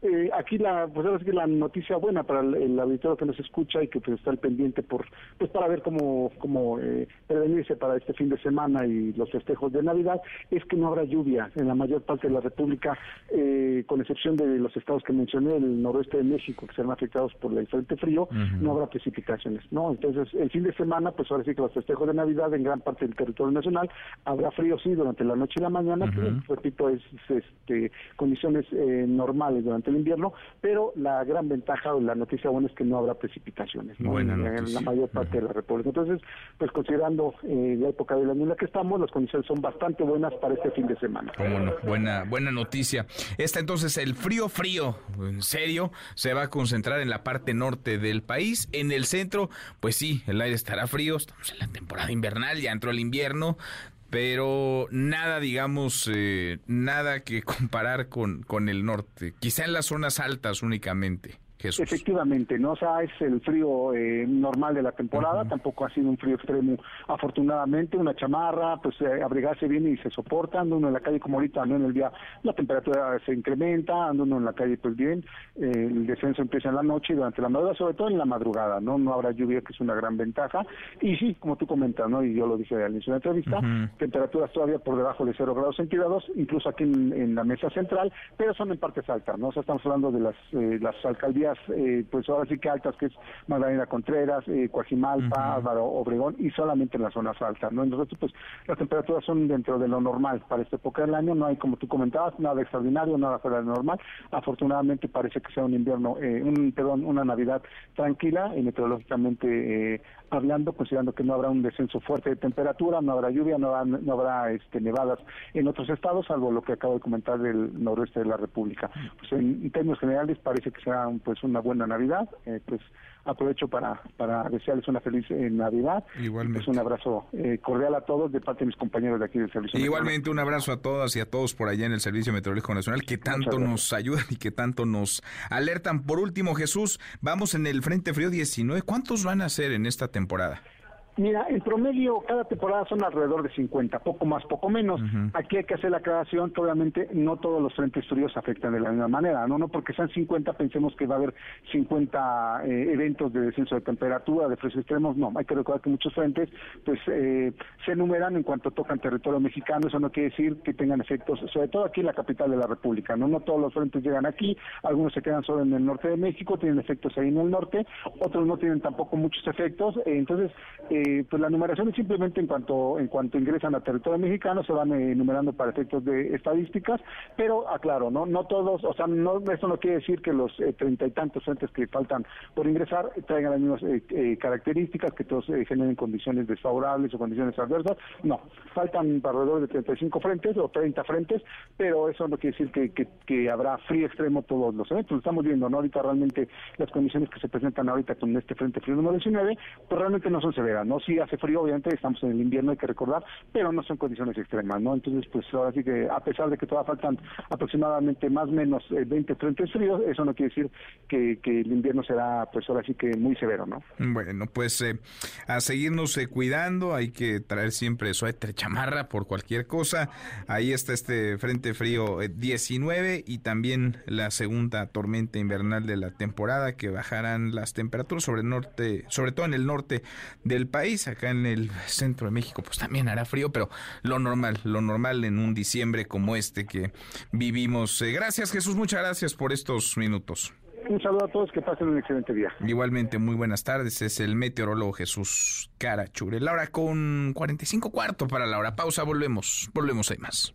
eh, aquí la, pues ahora sí que la noticia buena para el, el, auditorio que nos escucha y que pues, está al pendiente por, pues para ver cómo, cómo eh, prevenirse para este fin de semana y los festejos de Navidad, es que no habrá lluvia en la mayor parte de la República, eh, con excepción de los estados que mencioné, el noroeste de México, que serán afectados por el frente frío, no habrá precipitaciones, ¿no? Entonces, el fin de semana, pues ahora sí que los festejos de Navidad en gran parte del territorio nacional, habrá frío sí durante la noche y la mañana, que repito, es, este, condiciones eh, normales durante el invierno, pero la gran ventaja o la noticia buena es que no habrá precipitaciones en, la mayor parte de la República. Entonces, pues considerando eh, la época del año en la que estamos, las condiciones son bastante buenas para este fin de semana. Bueno, buena, buena noticia. Esta entonces, el frío frío, en serio, se va a concentrar en la parte norte del país. En el centro, pues sí, el aire estará frío, estamos en la temporada invernal, ya entró el invierno, pero nada, digamos, eh, nada que comparar con, con el norte, quizá en las zonas altas únicamente. Efectivamente, ¿no? O sea, es el frío eh, normal de la temporada, tampoco ha sido un frío extremo, afortunadamente, una chamarra, pues eh, abrigarse bien y se soporta, ando uno en la calle como ahorita, no en el día, la temperatura se incrementa, ando uno en la calle pues bien, eh, el descenso empieza en la noche y durante la madrugada, sobre todo en la madrugada, ¿no? No habrá lluvia, que es una gran ventaja, y sí, como tú comentas, ¿no? Y yo lo dije al inicio de la entrevista, temperaturas todavía por debajo de 0 grados centígrados, incluso aquí en, la mesa central, pero son en partes altas, ¿no? O sea, estamos hablando de las, las alcaldías eh, pues ahora sí que altas, que es Magdalena Contreras, eh, Coajimalpa, Álvaro Obregón, y solamente en las zonas altas, ¿no? Entonces, pues las temperaturas son dentro de lo normal para esta época del año, no hay, como tú comentabas, nada extraordinario, nada fuera de lo normal. Afortunadamente parece que sea un invierno, eh, un, perdón, una Navidad tranquila y meteorológicamente eh, hablando, considerando que no habrá un descenso fuerte de temperatura, no habrá lluvia, no habrá, este, nevadas en otros estados, salvo lo que acabo de comentar del noroeste de la República. Pues en, términos generales parece que será pues una buena Navidad, eh, pues aprovecho para, para desearles una feliz eh, Navidad. Igualmente. Pues un abrazo eh, cordial a todos de parte de mis compañeros de aquí del Servicio Igualmente un abrazo a todas y a todos por allá en el Servicio Meteorológico Nacional que tanto nos ayudan y que tanto nos alertan. Por último, Jesús, vamos en el Frente Frío 19. ¿Cuántos van a ser en esta temporada? Mira, en promedio cada temporada son alrededor de 50, poco más, poco menos. Aquí hay que hacer la aclaración que obviamente no todos los frentes fríos afectan de la misma manera, no no porque sean 50 pensemos que va a haber 50 eh, eventos de descenso de temperatura, de fríos extremos, no, hay que recordar que muchos frentes pues eh, se enumeran en cuanto tocan territorio mexicano, eso no quiere decir que tengan efectos, sobre todo aquí en la capital de la República, no no todos los frentes llegan aquí, algunos se quedan solo en el norte de México, tienen efectos ahí en el norte, otros no tienen tampoco muchos efectos, eh, entonces eh, pues la numeración es simplemente en cuanto en cuanto ingresan a territorio mexicano se van eh, enumerando para efectos de estadísticas, pero aclaro, no no todos, o sea, no eso no quiere decir que los eh, treinta y tantos frentes que faltan por ingresar traigan las mismas eh, características, que todos generen condiciones desfavorables o condiciones adversas, no, faltan alrededor de 35 frentes o 30 frentes, pero eso no quiere decir que, que, habrá frío extremo todos los eventos, lo estamos viendo, ¿no? Ahorita realmente las condiciones que se presentan ahorita con este frente frío número 19, pues realmente no son severas, ¿no? Sí hace frío, obviamente estamos en el invierno, hay que recordar, pero no son condiciones extremas, ¿no? Entonces, pues ahora sí que a pesar de que todavía faltan aproximadamente más o menos 20, 30 fríos, eso no quiere decir que, el invierno será, pues ahora sí que muy severo, ¿no? Bueno, pues eh, a seguirnos eh, cuidando, hay que traer siempre suéter, chamarra por cualquier cosa. Ahí está este frente frío 19 eh, y también la segunda tormenta invernal de la temporada que bajarán las temperaturas sobre el norte, sobre todo en el norte del país acá en el centro de México, pues también hará frío, pero lo normal, lo normal en un diciembre como este que vivimos. Eh, gracias Jesús, muchas gracias por estos minutos. Un saludo a todos, que pasen un excelente día. Igualmente, muy buenas tardes. Es el meteorólogo Jesús Carachure. La hora con 45 cuarto para la hora. Pausa, volvemos. Volvemos, hay más.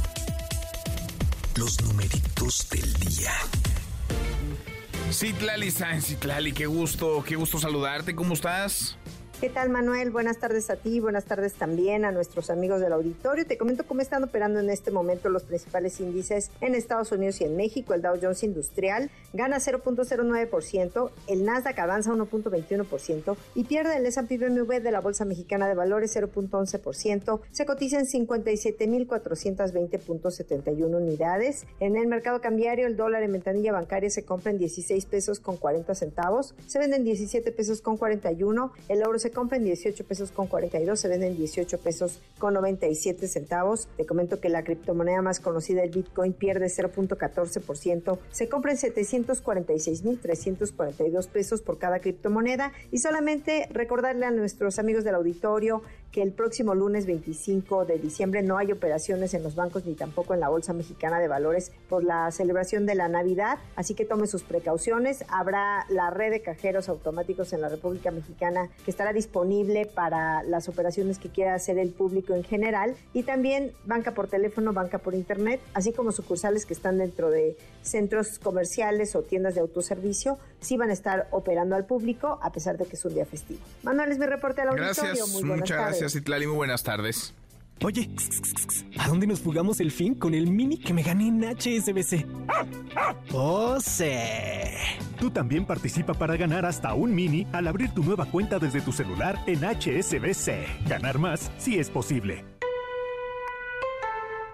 Los numeritos del día. Citlali Citlali, qué gusto, qué gusto saludarte, ¿cómo estás? ¿Qué tal, Manuel? Buenas tardes a ti, buenas tardes también a nuestros amigos del auditorio. Te comento cómo están operando en este momento los principales índices en Estados Unidos y en México. El Dow Jones Industrial gana 0.09%, el Nasdaq avanza 1.21% y pierde el S&P BMW de la Bolsa Mexicana de Valores 0.11%. Se cotiza en 57.420.71 unidades. En el mercado cambiario, el dólar en ventanilla bancaria se compra en 16 pesos con 40 centavos, se vende en 17 pesos con 41, el euro se en 18 pesos con 42, se vende en 18 pesos con 97 centavos. Te comento que la criptomoneda más conocida, el Bitcoin, pierde 0.14%, se compra en 746.342 pesos por cada criptomoneda y solamente recordarle a nuestros amigos del auditorio que el próximo lunes 25 de diciembre no hay operaciones en los bancos ni tampoco en la Bolsa Mexicana de Valores por la celebración de la Navidad, así que tome sus precauciones. Habrá la red de cajeros automáticos en la República Mexicana que estará disponible para las operaciones que quiera hacer el público en general y también banca por teléfono, banca por internet, así como sucursales que están dentro de centros comerciales o tiendas de autoservicio, sí van a estar operando al público a pesar de que es un día festivo. Manuel es mi reporte al auditorio. Gracias, Muy muchas gracias, Itlali. Muy buenas tardes. Oye, ¿a dónde nos jugamos el fin con el mini que me gané en HSBC? ¡Oh, sí! Tú también participa para ganar hasta un mini al abrir tu nueva cuenta desde tu celular en HSBC. Ganar más si es posible.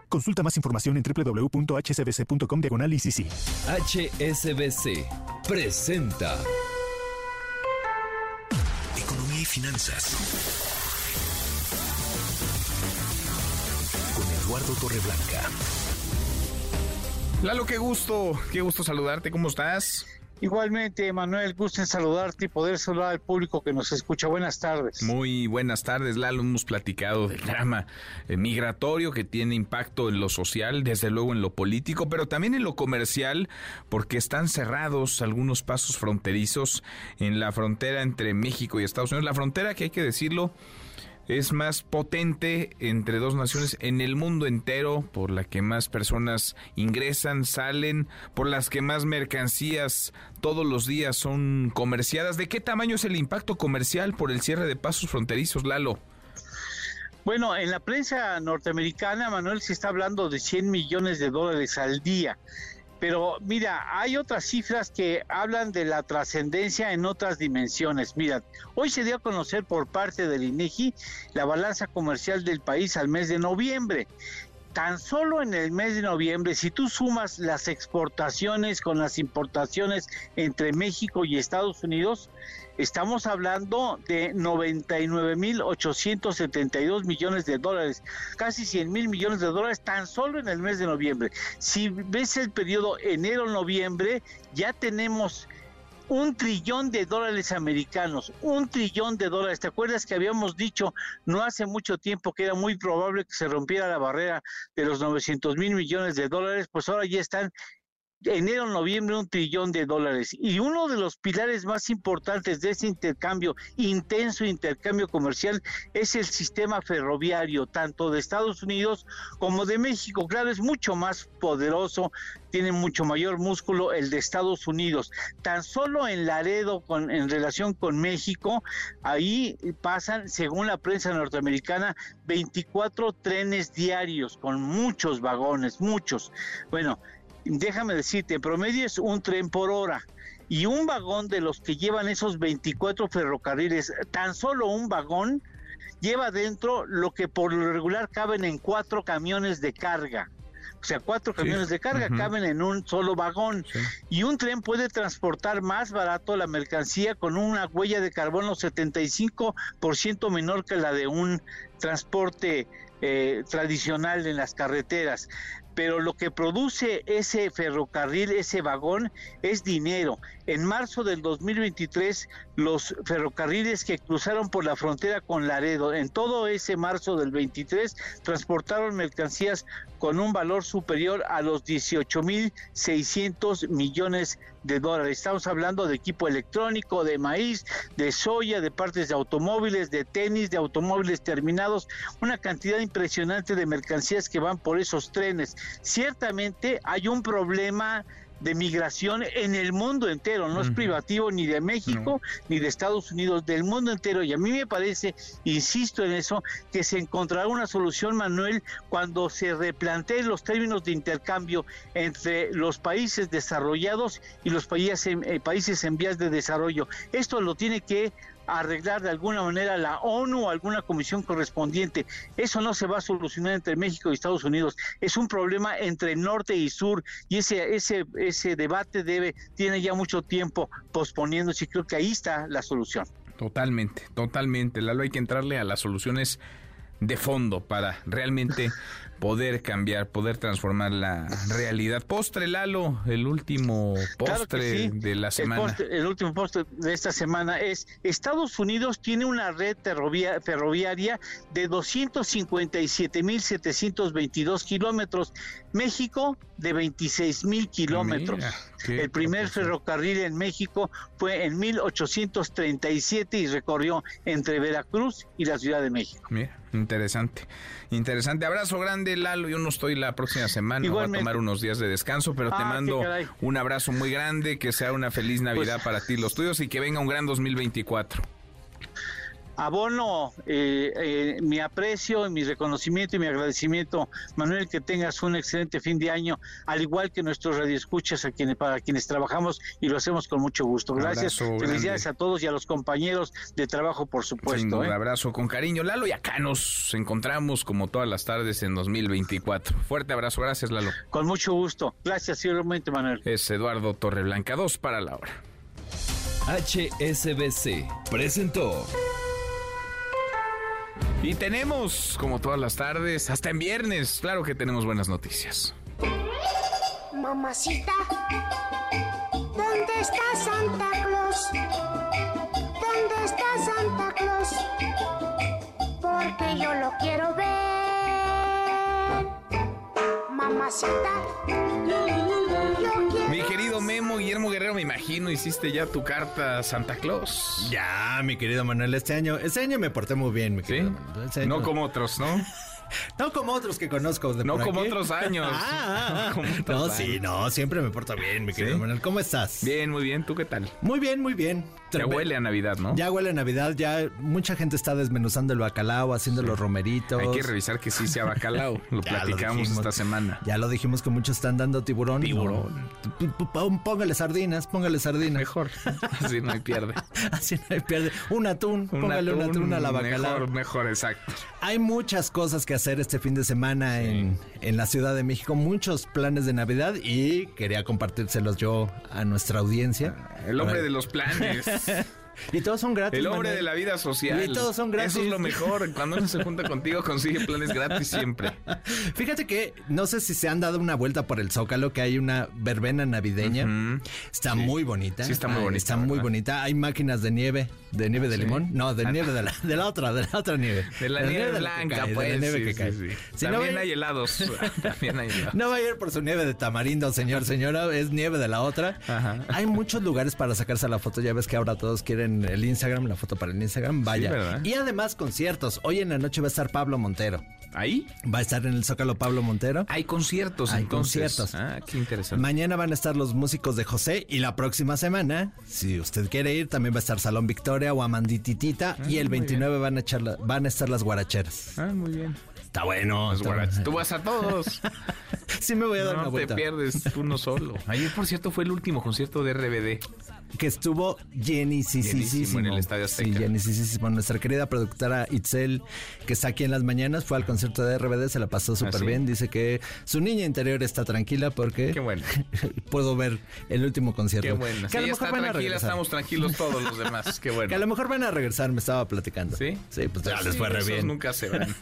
Consulta más información en www.hsbc.com diagonal HSBC presenta Economía y finanzas. Eduardo Torreblanca. Lalo, qué gusto, qué gusto saludarte, ¿cómo estás? Igualmente, Manuel, gusto en saludarte y poder saludar al público que nos escucha. Buenas tardes. Muy buenas tardes, Lalo. Hemos platicado del drama eh, migratorio que tiene impacto en lo social, desde luego en lo político, pero también en lo comercial, porque están cerrados algunos pasos fronterizos en la frontera entre México y Estados Unidos. La frontera que hay que decirlo es más potente entre dos naciones en el mundo entero, por la que más personas ingresan, salen, por las que más mercancías todos los días son comerciadas. ¿De qué tamaño es el impacto comercial por el cierre de pasos fronterizos, Lalo? Bueno, en la prensa norteamericana, Manuel, se está hablando de 100 millones de dólares al día. Pero mira, hay otras cifras que hablan de la trascendencia en otras dimensiones. Mira, hoy se dio a conocer por parte del INEGI la balanza comercial del país al mes de noviembre. Tan solo en el mes de noviembre, si tú sumas las exportaciones con las importaciones entre México y Estados Unidos, estamos hablando de 99.872 millones de dólares, casi 100 mil millones de dólares tan solo en el mes de noviembre. Si ves el periodo enero-noviembre, ya tenemos un trillón de dólares americanos, un trillón de dólares. ¿Te acuerdas que habíamos dicho no hace mucho tiempo que era muy probable que se rompiera la barrera de los 900 mil millones de dólares? Pues ahora ya están enero, noviembre, un trillón de dólares. Y uno de los pilares más importantes de ese intercambio, intenso intercambio comercial, es el sistema ferroviario, tanto de Estados Unidos como de México. Claro, es mucho más poderoso, tiene mucho mayor músculo el de Estados Unidos. Tan solo en Laredo, con, en relación con México, ahí pasan, según la prensa norteamericana, 24 trenes diarios con muchos vagones, muchos. Bueno, déjame decirte, promedio es un tren por hora. Y un vagón de los que llevan esos 24 ferrocarriles, tan solo un vagón, lleva dentro lo que por lo regular caben en cuatro camiones de carga. O sea, cuatro camiones de carga caben en un solo vagón. Y un tren puede transportar más barato la mercancía con una huella de carbono 75% menor que la de un transporte eh, tradicional en las carreteras pero lo que produce ese ferrocarril, ese vagón, es dinero. En marzo del 2023, los ferrocarriles que cruzaron por la frontera con Laredo, en todo ese marzo del 23, transportaron mercancías con un valor superior a los 18.600 millones de dólares. Estamos hablando de equipo electrónico, de maíz, de soya, de partes de automóviles, de tenis, de automóviles terminados, una cantidad impresionante de mercancías que van por esos trenes. Ciertamente hay un problema de migración en el mundo entero, no es privativo ni de México ni de Estados Unidos, del mundo entero. Y a mí me parece, insisto en eso, que se encontrará una solución, Manuel, cuando se replanteen los términos de intercambio entre los países desarrollados y los países en, eh, países en vías de desarrollo. Esto lo tiene que arreglar de alguna manera la ONU o alguna comisión correspondiente. Eso no se va a solucionar entre México y Estados Unidos. Es un problema entre norte y sur y ese ese ese debate debe tiene ya mucho tiempo posponiéndose y creo que ahí está la solución. Totalmente, totalmente. Lalo, hay que entrarle a las soluciones de fondo para realmente poder cambiar, poder transformar la realidad. Postre, Lalo, el último postre de la semana. El, último postre de esta semana es Estados Unidos tiene una red ferroviaria de 257.722 kilómetros, México de 26.000 kilómetros. El primer ferrocarril en México fue en 1837 y recorrió entre Veracruz y la Ciudad de México. Mira, interesante, interesante. Abrazo grande, Lalo. Yo no estoy la próxima semana, voy a tomar unos días de descanso, pero te ah, mando un abrazo muy grande, que sea una feliz Navidad pues para ti, los tuyos, y que venga un gran 2024 abono eh, eh, mi aprecio, mi reconocimiento y mi agradecimiento, Manuel, que tengas un excelente fin de año, al igual que nuestros radioescuchas a quienes, para quienes trabajamos y lo hacemos con mucho gusto. Gracias, felicidades a todos y a los compañeros de trabajo, por supuesto. Un ¿eh? abrazo con cariño, Lalo, y acá nos encontramos como todas las tardes en 2024. Fuerte abrazo, gracias, Lalo. Con mucho gusto, gracias, igualmente, Manuel. Es Eduardo Torreblanca, dos para la hora. HSBC presentó. Y tenemos, como todas las tardes, hasta en viernes, claro que tenemos buenas noticias. Mamacita, ¿dónde está Santa Claus? ¿Dónde está Santa Claus? Porque yo lo quiero ver. Mamacita, querido Guillermo Guerrero, me imagino hiciste ya tu carta a Santa Claus. Ya, mi querido Manuel, este año, este año me porté muy bien, mi querido. ¿Sí? No como otros, ¿no? No como otros que conozco. De no como otros años. Ah, no, sí, no, siempre me porto bien, mi querido Manuel. ¿Cómo estás? Bien, muy bien. ¿Tú qué tal? Muy bien, muy bien. Ya huele a Navidad, ¿no? Ya huele a Navidad, ya mucha gente está desmenuzando el bacalao, haciendo los romeritos. Hay que revisar que sí sea bacalao. Lo platicamos esta semana. Ya lo dijimos que muchos están dando tiburón. Tiburón. Póngale sardinas, póngale sardinas. Mejor. Así no hay pierde. Así no hay pierde. Un atún, póngale un atún a la bacalao. Mejor, mejor, exacto. Hay muchas cosas que hacer este fin de semana en, en la Ciudad de México, muchos planes de Navidad y quería compartírselos yo a nuestra audiencia. El hombre de los planes. Y todos son gratis. El hombre de la vida social. Y todos son gratis. Eso es lo mejor. Cuando uno se junta contigo consigue planes gratis siempre. Fíjate que no sé si se han dado una vuelta por el Zócalo, que hay una verbena navideña. Está muy bonita. Sí, está muy bonita. Está muy bonita. Hay máquinas de nieve. ¿De nieve de limón? No, de nieve de la, de la otra, de la otra nieve. De la, nieve, blanca, pues. De la nieve que cae. También hay helados. También hay helados. No va a ir por su nieve de tamarindo, señor, señora. Es nieve de la otra. Hay muchos lugares para sacarse la foto. Ya ves que ahora todos quieren el Instagram, la foto para el Instagram. Vaya. y además conciertos. Hoy en la noche va a estar Pablo Montero. ¿Ahí? Va a estar en el Zócalo Pablo Montero. Hay conciertos, Hay conciertos. Ah, qué interesante. Mañana van a estar los músicos de José y la próxima semana, si usted quiere ir, también va a estar Salón Victoria o Amandititita y el 29 van a, echar van a estar las guaracheras. Ah, muy bien. Está bueno. Tú vas a todos. sí me voy a dar una vuelta. No te pierdes uno solo. Ayer, por cierto, fue el último concierto de RBD que estuvo llenísimo en el Estadio Azteca. Sí, llenísimo. Nuestra querida productora Itzel, que está aquí en las mañanas, fue al concierto de RBD, se la pasó ¿Ah, súper bien. Dice que su niña interior está tranquila porque Qué bueno. puedo ver el último concierto. Qué bueno. Que a lo mejor van a regresar. estamos tranquilos todos los demás. Qué bueno. Que a lo mejor van a regresar, me estaba platicando. ¿Sí? Sí, pues ya les fue re bien. nunca se van.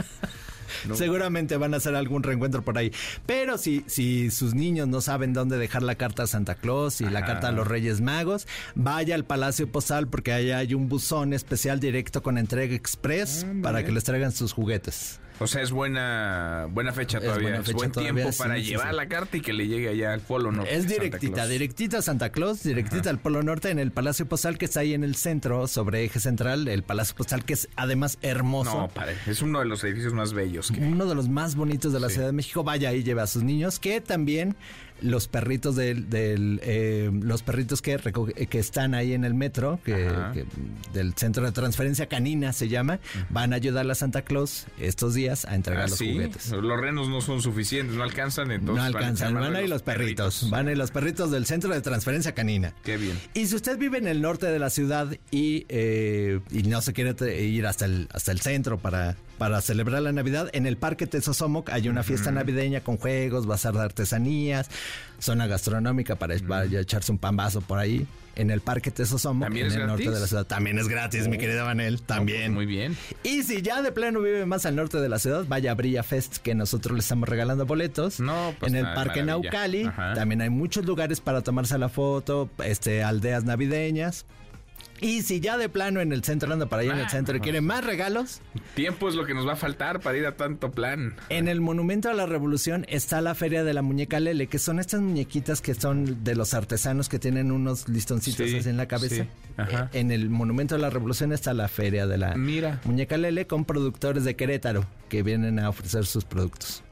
Seguramente van a hacer algún reencuentro por ahí. Pero si, si sus niños no saben dónde dejar la carta a Santa Claus y la carta a los Reyes Magos, vaya al Palacio Postal porque ahí hay un buzón especial directo con entrega express para que les traigan sus juguetes. O sea, es buena buena fecha todavía. Es, buen tiempo para llevar la carta y que le llegue allá al Polo Norte. Es directita, directita a Santa Claus, directita al Polo Norte en el Palacio Postal que está ahí en el centro, sobre eje central, el Palacio Postal que es además hermoso. No, padre, es uno de los edificios más bellos. Uno de los más bonitos de la Ciudad de México. Vaya ahí, lleva a sus niños, que también los perritos del, del, eh, los perritos que, eh, que están ahí en el metro, que, que- del centro de transferencia canina se llama, van a ayudar a Santa Claus estos días a entregar Ah, los sí, juguetes. Los renos no son suficientes, no alcanzan, entonces No van alcanzan, van mano ahí los perritos, van ahí los perritos del centro de transferencia canina. Qué bien. Y si usted vive en el norte de la ciudad y, eh, y no se quiere ir hasta el, hasta el centro para, para celebrar la Navidad, en el Parque Tesosomoc hay una fiesta navideña con juegos, bazar de artesanías, zona gastronómica para echarse un pambazo por ahí. En el Parque Tesosomoc, ¿También en es el norte gratis? de la ciudad. También es gratis, mi Oh. querida Vanel, también. muy bien. Y si ya de plano vive más al norte de la ciudad, vaya a Brilla Fest, que nosotros le estamos regalando boletos. pues en el nada, Parque maravilla. Naucali. Ajá. También hay muchos lugares para tomarse la foto, este, aldeas navideñas. Y si ya de plano en el centro anda para allá en el Ah, centro y quiere más regalos, Tiempo es lo que nos va a faltar para ir a tanto plan. en el Monumento a la Revolución está la Feria de la Muñeca Lele, que son estas muñequitas que son de los artesanos que tienen unos listoncitos Sí, así en la cabeza. sí, ajá. Eh, En el Monumento a la Revolución está la Feria de la Mira. Muñeca Lele con productores de Querétaro que vienen a ofrecer sus productos.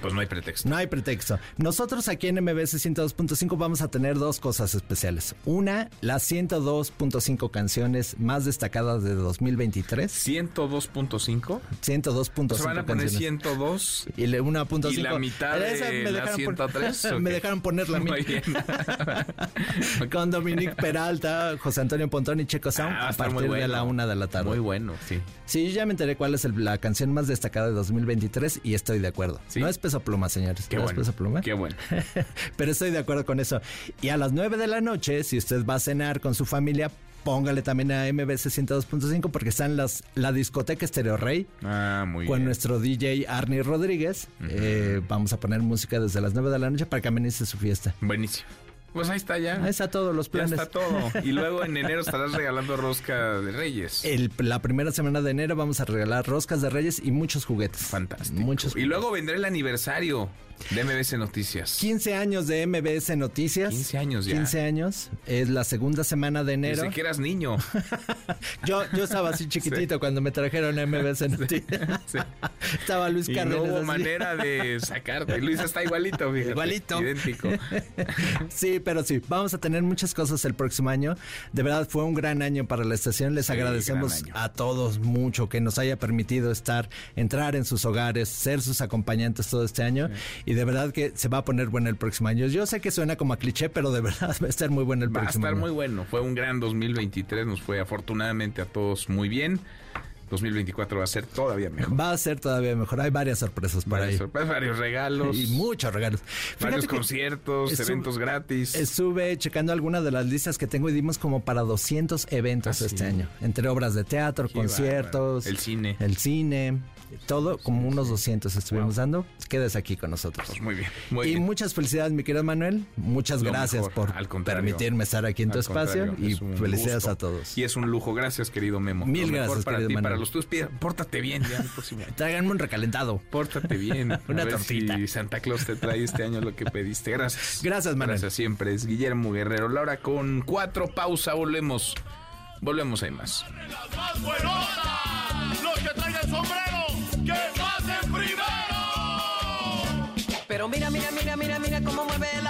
Pues no hay pretexto. No hay pretexto. Nosotros aquí en MBS 102.5 vamos a tener dos cosas especiales. Una, las 102.5 canciones más destacadas de 2023. 102.5. 102.5 Se van a poner canciones. 102 Y le- una punto y cinco. la mitad Esa de me la dejaron pon- 103. ¿o me dejaron ponerla a mí. Muy bien. Con Dominique Peralta, José Antonio Pontón y Checo Sound Ah, a partir muy de la bueno. una de la tarde. Muy bueno, sí. Sí, yo ya me enteré cuál es el- la canción más destacada de 2023 y estoy de acuerdo. Sí. No es peso pluma, señores. Qué no bueno. es peso pluma. Qué bueno. Pero estoy de acuerdo con eso. Y a las 9 de la noche, si usted va a cenar con su familia, póngale también a MBC 102.5 porque están las la discoteca Stereo Rey Ah, muy con bien. nuestro DJ Arnie Rodríguez. Eh, vamos a poner música desde las 9 de la noche para que amenice su fiesta. Buenísimo. Pues ahí está ya. Ahí está todos los Ya planes. está todo. Y luego en enero estarás regalando rosca de Reyes. El- la primera semana de enero vamos a regalar roscas de reyes y muchos juguetes. Fantástico. Muchos Y luego vendrá el aniversario de MBS Noticias. 15 años de MBS Noticias. 15 años ya. 15 años. Es la segunda semana de enero. Desde que eras niño. Yo, yo estaba así chiquitito cuando me trajeron a MBS Noticias. Sí. Estaba Luis Y no Cárdenas. hubo así. manera de sacarte. Luis está igualito, fíjate. Igualito. Idéntico. Sí, pero sí, vamos a tener muchas cosas el próximo año. De verdad fue un gran año para la estación. Les agradecemos a todos mucho que nos haya permitido estar, entrar en sus hogares, ser sus acompañantes todo este año. Y de verdad que se va a poner bueno el próximo año. Yo sé que suena como a cliché, pero de verdad va a estar muy bueno el Va a próximo estar año. muy bueno. Fue un gran 2023. Nos fue afortunadamente a todos muy bien. 2024 va a ser todavía mejor. Va a ser todavía mejor. Hay varias sorpresas por Varias ahí. sorpresas, varios regalos. Y muchos regalos. Varios conciertos, estuve- eventos gratis. Estuve checando algunas de las listas que tengo y dimos como para 200 eventos Ah, este sí. año. Entre obras de teatro, Qué conciertos. El cine. El cine. Todo como unos 200 estuvimos dando. Quedes aquí con nosotros. Pues muy bien. Muy y bien. muchas felicidades, mi querido Manuel. Muchas Lo gracias mejor, por permitirme estar aquí en tu espacio. Y felicidades gusto. a todos. Y es un lujo. Gracias, querido Memo. Mil Lo gracias, para para Manuel. Los tuyos. Pida- Pórtate bien ya el próximo año. Tráiganme un recalentado. Pórtate bien. Una A ver tortita. Si Santa Claus te trae este año lo que pediste. Gracias. Gracias, Manuel. Gracias siempre. Es Guillermo Guerrero. Laura, con cuatro pausa volvemos. Volvemos, hay más. más buenotas. Los que traigan sombrero, que pasen primero. Pero mira, mira, mira, mira, mira cómo mueve la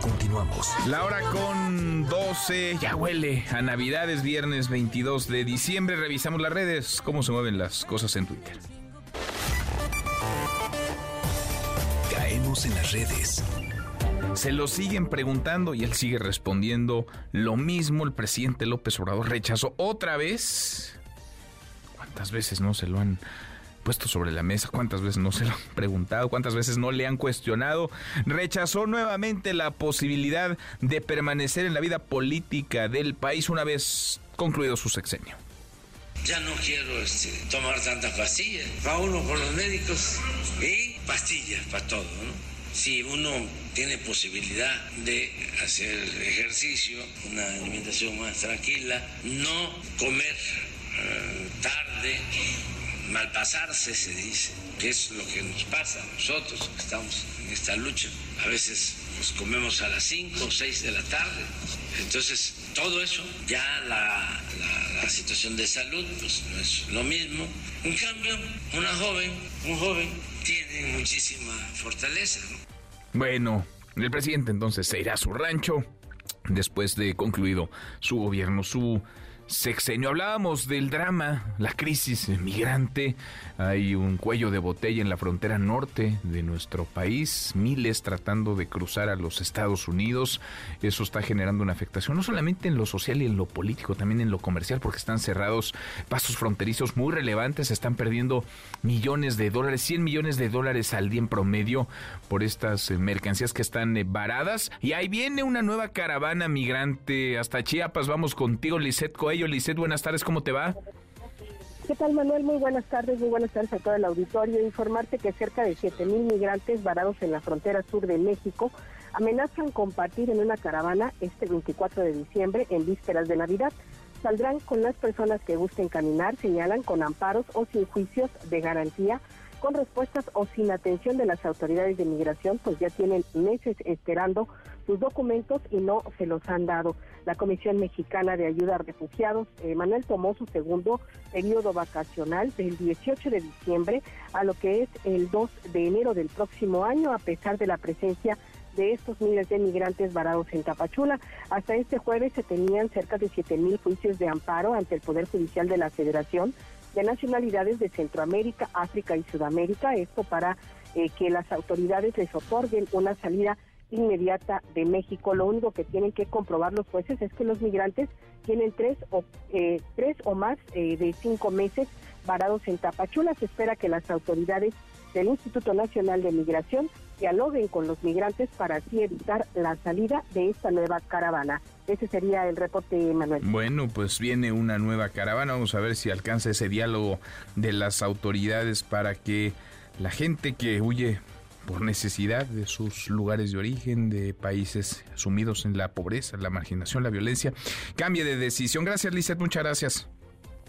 Continuamos. La hora con 12, ya huele a Navidad, es viernes 22 de diciembre. Revisamos las redes, cómo se mueven las cosas en Twitter. Caemos en las redes. Se lo siguen preguntando y él sigue respondiendo lo mismo. El presidente López Obrador rechazó otra vez. ¿Cuántas veces no se lo han puesto sobre la mesa? ¿Cuántas veces no se lo han preguntado? ¿Cuántas veces no le han cuestionado? Rechazó nuevamente la posibilidad de permanecer en la vida política del país una vez concluido su sexenio. Ya no quiero este, tomar tantas pastillas. Va uno con los médicos y pastillas para todo, ¿no? Si uno tiene posibilidad de hacer ejercicio, una alimentación más tranquila, no comer eh, tarde, malpasarse se dice, que es lo que nos pasa a nosotros que estamos en esta lucha. A veces nos comemos a las 5 o 6 de la tarde. Entonces, todo eso, ya la, situación de salud pues, no es lo mismo. En cambio, una joven, un joven, tiene muchísima fortaleza. ¿no? Bueno, el presidente entonces se irá a su rancho después de concluido su gobierno, su sexenio. Hablábamos del drama, la crisis migrante. Hay un cuello de botella en la frontera norte de nuestro país, miles tratando de cruzar a los Estados Unidos. Eso está generando una afectación no solamente en lo social y en lo político, también en lo comercial, porque están cerrados pasos fronterizos muy relevantes. Están perdiendo millones de dólares, 100 millones de dólares al día en promedio por estas eh, mercancías que están eh, varadas. Y ahí viene una nueva caravana migrante hasta Chiapas. Vamos contigo, Lisette Lisette, buenas tardes, ¿cómo te va? ¿Qué tal, Manuel? Muy buenas tardes, muy buenas tardes a todo el auditorio. Informarte que cerca de 7.000 migrantes varados en la frontera sur de México amenazan compartir en una caravana este 24 de diciembre en vísperas de Navidad. Saldrán con las personas que gusten caminar, señalan con amparos o sin juicios de garantía, con respuestas o sin atención de las autoridades de migración, pues ya tienen meses esperando sus documentos y no se los han dado. La Comisión Mexicana de Ayuda a Refugiados, eh, Manuel, tomó su segundo periodo vacacional del 18 de diciembre a lo que es el 2 de enero del próximo año, a pesar de la presencia de estos miles de migrantes varados en Tapachula. Hasta este jueves se tenían cerca de 7 mil juicios de amparo ante el Poder Judicial de la Federación de Nacionalidades de Centroamérica, África y Sudamérica. Esto para eh, que las autoridades les otorguen una salida inmediata de México. Lo único que tienen que comprobar los jueces es que los migrantes tienen tres o, eh, tres o más eh, de cinco meses varados en Tapachula. Se espera que las autoridades del Instituto Nacional de Migración dialoguen con los migrantes para así evitar la salida de esta nueva caravana. Ese sería el reporte, Manuel. Bueno, pues viene una nueva caravana. Vamos a ver si alcanza ese diálogo de las autoridades para que la gente que huye por necesidad de sus lugares de origen, de países sumidos en la pobreza, la marginación, la violencia, cambie de decisión. Gracias, Lizeth, muchas gracias.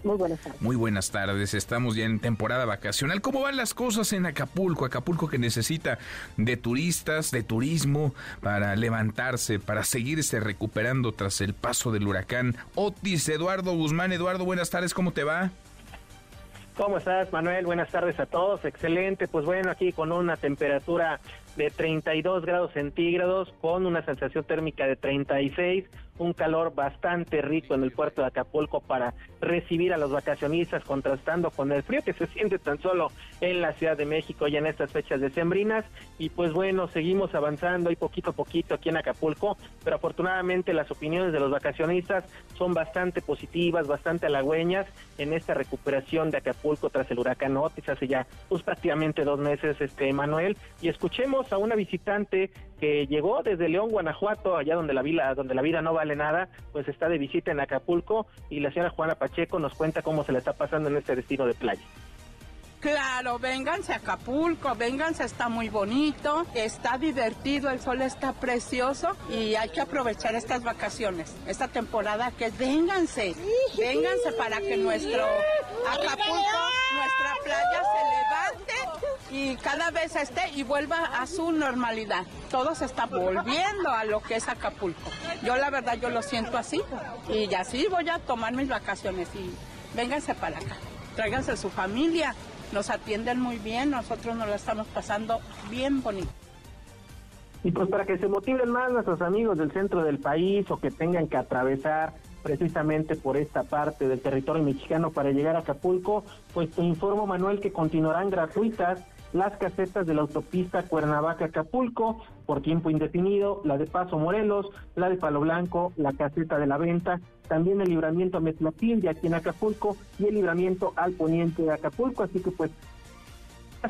Muy buenas tardes. Muy buenas tardes. Estamos ya en temporada vacacional. ¿Cómo van las cosas en Acapulco? Acapulco que necesita de turistas, de turismo para levantarse, para seguirse recuperando tras el paso del huracán Otis. Eduardo Guzmán. Eduardo, buenas tardes. ¿Cómo te va? ¿Cómo estás, Manuel? Buenas tardes a todos. Excelente. Pues bueno, aquí con una temperatura de 32 grados centígrados, con una sensación térmica de 36, un calor bastante rico en el puerto de Acapulco para recibir a los vacacionistas, contrastando con el frío que se siente tan solo en la Ciudad de México ya en estas fechas decembrinas. Y pues bueno, seguimos avanzando y poquito a poquito aquí en Acapulco, pero afortunadamente las opiniones de los vacacionistas son bastante positivas, bastante halagüeñas en esta recuperación de Acapulco tras el huracán Otis hace ya pues prácticamente dos meses, este Manuel. Y escuchemos a una visitante que llegó desde León, Guanajuato, allá donde la vida, donde la vida no vale nada, pues está de visita en Acapulco y la señora Juana Pacheco nos cuenta cómo se le está pasando en este destino de playa. Claro, vénganse a Acapulco, vénganse, está muy bonito, está divertido, el sol está precioso y hay que aprovechar estas vacaciones, esta temporada que vénganse, vénganse para que nuestro Acapulco, nuestra playa se levante y cada vez esté y vuelva a su normalidad. Todo se está volviendo a lo que es Acapulco. Yo la verdad yo lo siento así y así voy a tomar mis vacaciones y vénganse para acá, tráiganse a su familia nos atienden muy bien, nosotros nos lo estamos pasando bien bonito. Y pues para que se motiven más nuestros amigos del centro del país o que tengan que atravesar precisamente por esta parte del territorio mexicano para llegar a Acapulco, pues te informo Manuel que continuarán gratuitas las casetas de la autopista Cuernavaca-Acapulco por tiempo indefinido, la de Paso Morelos, la de Palo Blanco, la caseta de la venta, también el libramiento a Metlapín de aquí en Acapulco y el libramiento al poniente de Acapulco, así que pues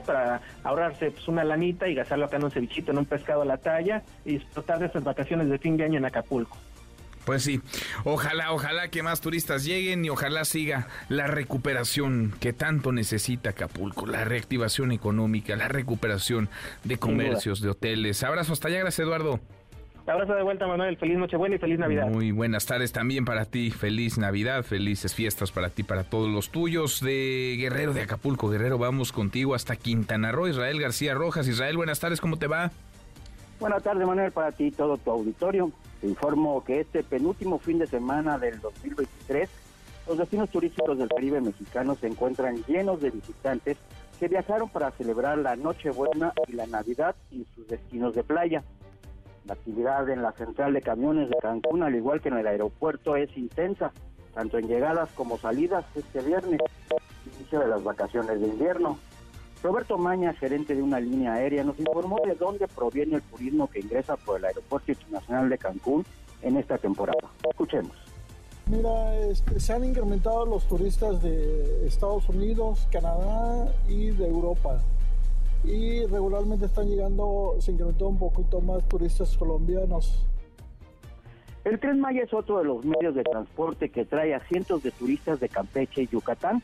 para ahorrarse pues, una lanita y gastarlo acá en un cevichito, en un pescado a la talla y disfrutar de estas vacaciones de fin de año en Acapulco. Pues sí, ojalá, ojalá que más turistas lleguen y ojalá siga la recuperación que tanto necesita Acapulco, la reactivación económica, la recuperación de comercios, de hoteles. Abrazo hasta allá, gracias Eduardo. Abrazo de vuelta, Manuel. Feliz Nochebuena y feliz Navidad. Muy buenas tardes también para ti. Feliz Navidad, felices fiestas para ti, para todos los tuyos de Guerrero de Acapulco. Guerrero, vamos contigo hasta Quintana Roo. Israel García Rojas. Israel, buenas tardes, ¿cómo te va? Buenas tardes, Manuel, para ti y todo tu auditorio. Te informo que este penúltimo fin de semana del 2023, los destinos turísticos del Caribe mexicano se encuentran llenos de visitantes que viajaron para celebrar la Nochebuena y la Navidad en sus destinos de playa. La actividad en la central de camiones de Cancún, al igual que en el aeropuerto, es intensa, tanto en llegadas como salidas este viernes, inicio de las vacaciones de invierno. Roberto Maña, gerente de una línea aérea, nos informó de dónde proviene el turismo que ingresa por el Aeropuerto Internacional de Cancún en esta temporada. Escuchemos. Mira, este, se han incrementado los turistas de Estados Unidos, Canadá y de Europa. Y regularmente están llegando, se incrementó un poquito más turistas colombianos. El Tren Maya es otro de los medios de transporte que trae a cientos de turistas de Campeche y Yucatán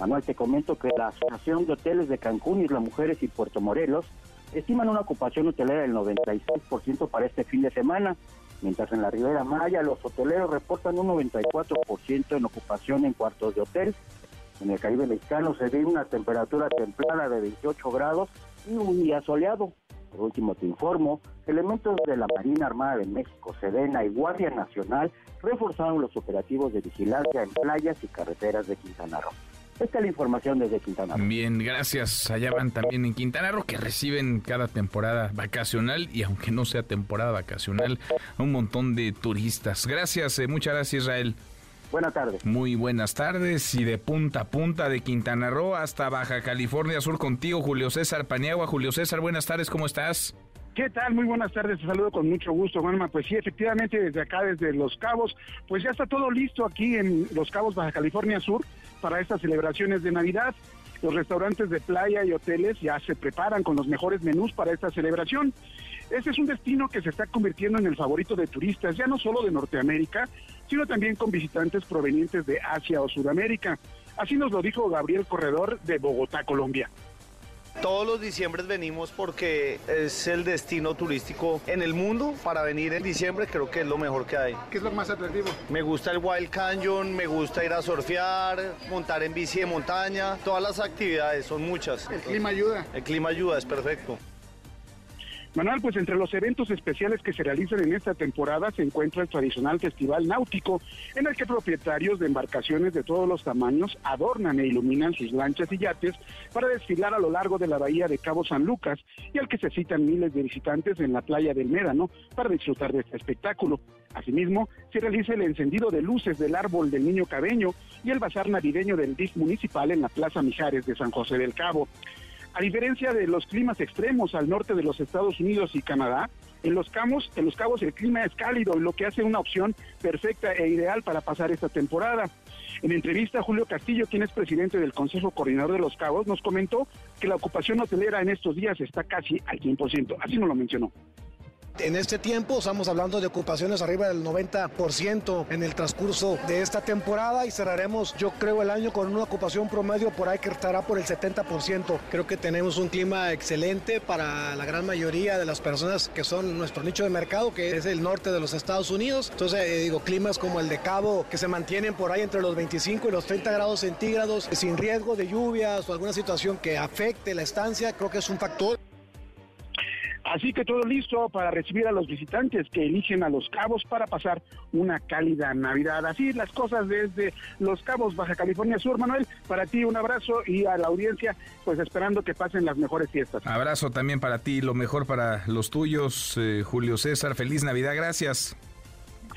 Manuel, te comento que la Asociación de Hoteles de Cancún, Isla Mujeres y Puerto Morelos estiman una ocupación hotelera del 96% para este fin de semana, mientras en la Ribera Maya los hoteleros reportan un 94% en ocupación en cuartos de hotel. En el Caribe mexicano se ve una temperatura templada de 28 grados y un día soleado. Por último, te informo, elementos de la Marina Armada de México, Sedena y Guardia Nacional reforzaron los operativos de vigilancia en playas y carreteras de Quintana Roo. Esta es la información desde Quintana Roo. Bien, gracias. Allá van también en Quintana Roo que reciben cada temporada vacacional y aunque no sea temporada vacacional, un montón de turistas. Gracias, eh, muchas gracias Israel. Buenas tardes. Muy buenas tardes y de punta a punta de Quintana Roo hasta Baja California Sur contigo, Julio César Paniagua. Julio César, buenas tardes, ¿cómo estás? ¿Qué tal? Muy buenas tardes, te saludo con mucho gusto, Juanma. Pues sí, efectivamente, desde acá, desde Los Cabos, pues ya está todo listo aquí en Los Cabos, Baja California Sur, para estas celebraciones de Navidad. Los restaurantes de playa y hoteles ya se preparan con los mejores menús para esta celebración. Este es un destino que se está convirtiendo en el favorito de turistas, ya no solo de Norteamérica, sino también con visitantes provenientes de Asia o Sudamérica. Así nos lo dijo Gabriel Corredor de Bogotá, Colombia. Todos los diciembres venimos porque es el destino turístico en el mundo. Para venir en diciembre creo que es lo mejor que hay. ¿Qué es lo más atractivo? Me gusta el Wild Canyon, me gusta ir a surfear, montar en bici de montaña. Todas las actividades son muchas. ¿El clima ayuda? El clima ayuda, es perfecto. Manuel, pues entre los eventos especiales que se realizan en esta temporada se encuentra el tradicional Festival Náutico, en el que propietarios de embarcaciones de todos los tamaños adornan e iluminan sus lanchas y yates para desfilar a lo largo de la bahía de Cabo San Lucas y al que se citan miles de visitantes en la playa del Médano para disfrutar de este espectáculo. Asimismo, se realiza el encendido de luces del árbol del Niño Cabeño y el bazar navideño del DIF municipal en la Plaza Mijares de San José del Cabo. A diferencia de los climas extremos al norte de los Estados Unidos y Canadá, en los, Cabos, en los Cabos el clima es cálido, lo que hace una opción perfecta e ideal para pasar esta temporada. En entrevista, Julio Castillo, quien es presidente del Consejo Coordinador de los Cabos, nos comentó que la ocupación hotelera en estos días está casi al 100%. Así nos lo mencionó. En este tiempo estamos hablando de ocupaciones arriba del 90% en el transcurso de esta temporada y cerraremos yo creo el año con una ocupación promedio por ahí que estará por el 70%. Creo que tenemos un clima excelente para la gran mayoría de las personas que son nuestro nicho de mercado que es el norte de los Estados Unidos. Entonces eh, digo climas como el de Cabo que se mantienen por ahí entre los 25 y los 30 grados centígrados sin riesgo de lluvias o alguna situación que afecte la estancia creo que es un factor. Así que todo listo para recibir a los visitantes que eligen a Los Cabos para pasar una cálida Navidad. Así las cosas desde Los Cabos, Baja California Sur. Manuel, para ti un abrazo y a la audiencia, pues esperando que pasen las mejores fiestas. Abrazo también para ti, lo mejor para los tuyos, eh, Julio César. Feliz Navidad, gracias.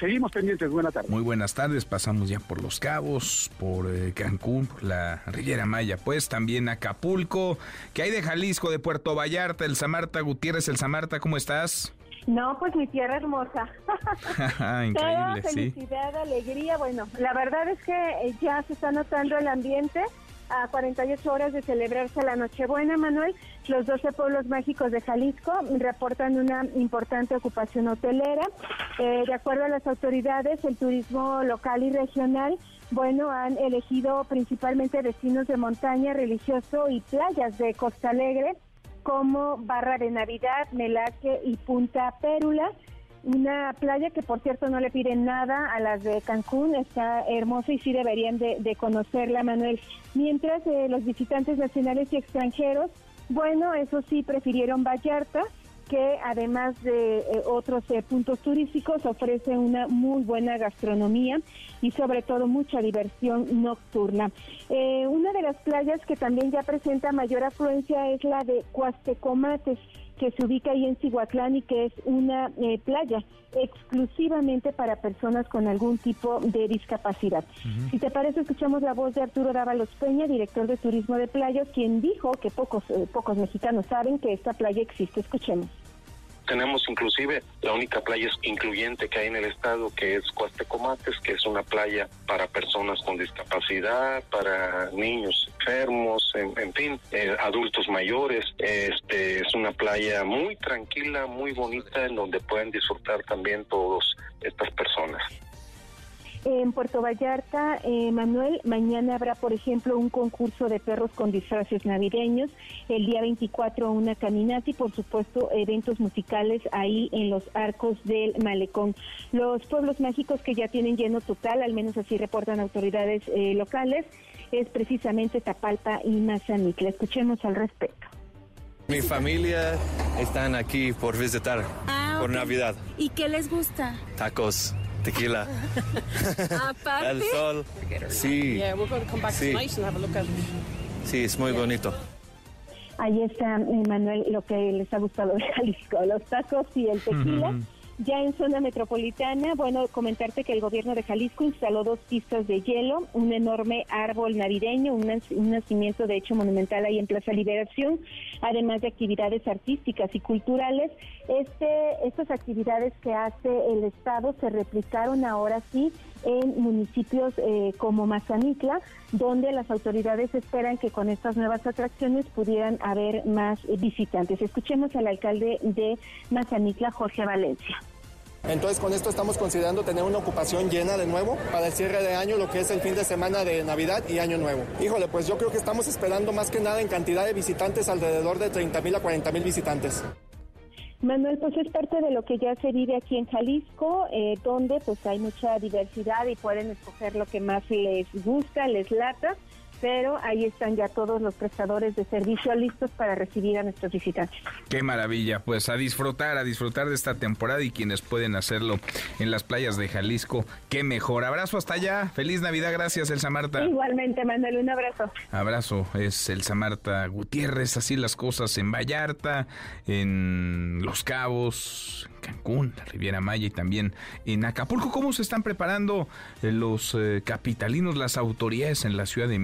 Seguimos pendientes, buenas tardes. Muy buenas tardes, pasamos ya por Los Cabos, por eh, Cancún, por la Riviera Maya, pues también Acapulco. ¿Qué hay de Jalisco, de Puerto Vallarta, el Samarta Gutiérrez, el Samarta, ¿cómo estás? No, pues mi tierra hermosa. Increíble, Toda sí. felicidad, alegría. Bueno, la verdad es que eh, ya se está notando el ambiente a 48 horas de celebrarse la Nochebuena, Manuel, los 12 pueblos mágicos de Jalisco reportan una importante ocupación hotelera. Eh, de acuerdo a las autoridades, el turismo local y regional bueno, han elegido principalmente destinos de montaña, religioso y playas de Costa Alegre como Barra de Navidad, Melaque y Punta Pérula. Una playa que por cierto no le piden nada a las de Cancún, está hermosa y sí deberían de, conocerla, Manuel. Mientras eh, los visitantes nacionales y extranjeros, bueno, eso sí, prefirieron Vallarta, que además de eh, otros eh, puntos turísticos ofrece una muy buena gastronomía y sobre todo mucha diversión nocturna. una de las playas que también ya presenta mayor afluencia es la de Cuastecomates que se ubica ahí en Cihuatlán y que es una eh, playa exclusivamente para personas con algún tipo de discapacidad. Si te parece, escuchamos la voz de Arturo Dávalos Peña, director de Turismo de Playas, quien dijo que pocos, eh, pocos mexicanos saben que esta playa existe. Escuchemos. Tenemos inclusive la única playa incluyente que hay en el estado, que es Cuastecomates, que es una playa para personas con discapacidad, para niños enfermos, en, fin, eh, adultos mayores. Este es una playa muy tranquila, muy bonita, en donde pueden disfrutar también todas estas personas. En Puerto Vallarta, eh, Manuel, mañana habrá, por ejemplo, un concurso de perros con disfraces navideños, el día 24 una caminata y, por supuesto, eventos musicales ahí en los arcos del malecón. Los pueblos mágicos que ya tienen lleno total, al menos así reportan autoridades eh, locales, es precisamente Tapalpa y Mazamitla. Escuchemos al respecto. Mi familia están aquí por visitar ah, por Navidad. ¿Y qué les gusta? Tacos tequila. Aparte. El sol. Sí. Sí. Sí, es muy bonito. Ahí está, Manuel, lo que les ha gustado de Jalisco, los tacos y el tequila. Ya en zona metropolitana, bueno, comentarte que el gobierno de Jalisco instaló dos pistas de hielo, un enorme árbol navideño, un, nacimiento de hecho monumental ahí en Plaza Liberación, además de actividades artísticas y culturales. Este, estas actividades que hace el Estado se replicaron ahora sí en municipios eh, como Mazanitla, donde las autoridades esperan que con estas nuevas atracciones pudieran haber más visitantes. Escuchemos al alcalde de Mazanitla, Jorge Valencia. Entonces con esto estamos considerando tener una ocupación llena de nuevo para el cierre de año, lo que es el fin de semana de Navidad y Año Nuevo. Híjole, pues yo creo que estamos esperando más que nada en cantidad de visitantes, alrededor de 30 mil a 40 mil visitantes. Manuel, pues es parte de lo que ya se vive aquí en Jalisco, eh, donde pues hay mucha diversidad y pueden escoger lo que más les gusta, les lata pero ahí están ya todos los prestadores de servicio listos para recibir a nuestros visitantes. Qué maravilla, pues a disfrutar, a disfrutar de esta temporada y quienes pueden hacerlo en las playas de Jalisco, qué mejor. Abrazo hasta allá, feliz Navidad, gracias Elsa Marta. Igualmente, Manuel, un abrazo. Abrazo, es Elsa Marta Gutiérrez, así las cosas en Vallarta, en Los Cabos, Cancún, la Riviera Maya y también en Acapulco. ¿Cómo se están preparando eh, los eh, capitalinos, las autoridades en la Ciudad de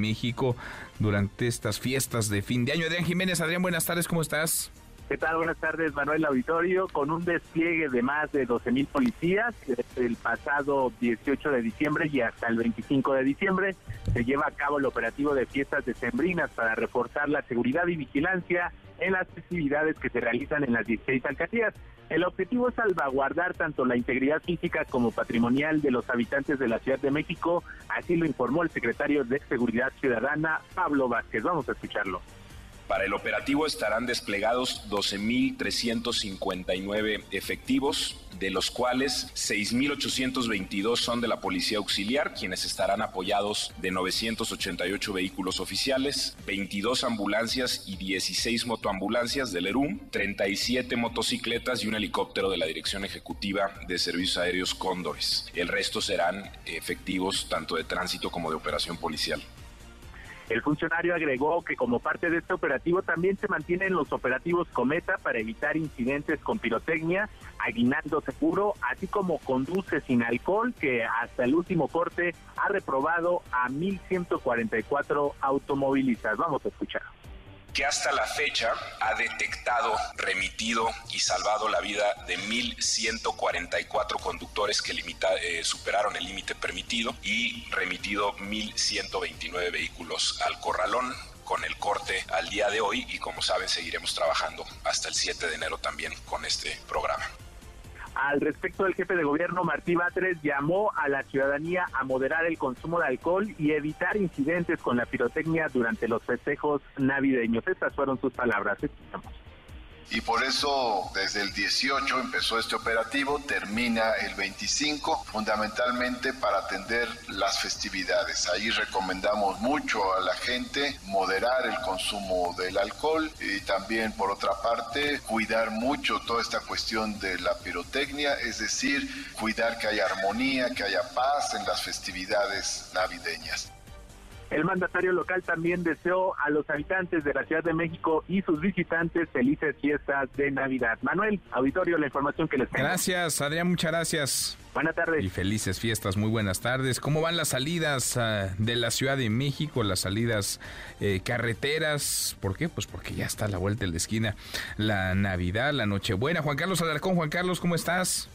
Durante estas fiestas de fin de año? Adrián Jiménez, Adrián, buenas tardes, ¿cómo estás? ¿Qué tal? Buenas tardes, Manuel Auditorio. Con un despliegue de más de 12 mil policías, el pasado 18 de diciembre y hasta el 25 de diciembre, se lleva a cabo el operativo de fiestas decembrinas para reforzar la seguridad y vigilancia en las festividades que se realizan en las 16 alcaldías. El objetivo es salvaguardar tanto la integridad física como patrimonial de los habitantes de la Ciudad de México, así lo informó el secretario de Seguridad Ciudadana, Pablo Vázquez. Vamos a escucharlo. Para el operativo estarán desplegados 12.359 efectivos, de los cuales 6.822 son de la Policía Auxiliar, quienes estarán apoyados de 988 vehículos oficiales, 22 ambulancias y 16 motoambulancias del ERUM, 37 motocicletas y un helicóptero de la Dirección Ejecutiva de Servicios Aéreos Cóndores. El resto serán efectivos tanto de tránsito como de operación policial. El funcionario agregó que como parte de este operativo también se mantienen los operativos Cometa para evitar incidentes con pirotecnia, aguinando seguro, así como conduce sin alcohol, que hasta el último corte ha reprobado a 1.144 automovilistas. Vamos a escuchar. Que hasta la fecha ha detectado, remitido y salvado la vida de 1.144 conductores que limita, eh, superaron el límite permitido y remitido 1.129 vehículos al corralón con el corte al día de hoy y como saben seguiremos trabajando hasta el 7 de enero también con este programa. Al respecto, el jefe de gobierno Martí Batres llamó a la ciudadanía a moderar el consumo de alcohol y evitar incidentes con la pirotecnia durante los festejos navideños. Estas fueron sus palabras. Escuchamos y por eso desde el 18 empezó este operativo, termina el 25, fundamentalmente para atender las festividades. Ahí recomendamos mucho a la gente moderar el consumo del alcohol y también por otra parte cuidar mucho toda esta cuestión de la pirotecnia, es decir, cuidar que haya armonía, que haya paz en las festividades navideñas. El mandatario local también deseó a los habitantes de la Ciudad de México y sus visitantes felices fiestas de Navidad. Manuel, auditorio, la información que les tengo. Gracias, Adrián, muchas gracias. Buenas tardes. Y felices fiestas, muy buenas tardes. ¿Cómo van las salidas ah, de la Ciudad de México, las salidas eh, carreteras? ¿Por qué? Pues porque ya está a la vuelta de la esquina la Navidad, la Nochebuena. Juan Carlos Alarcón, Juan Carlos, ¿cómo estás?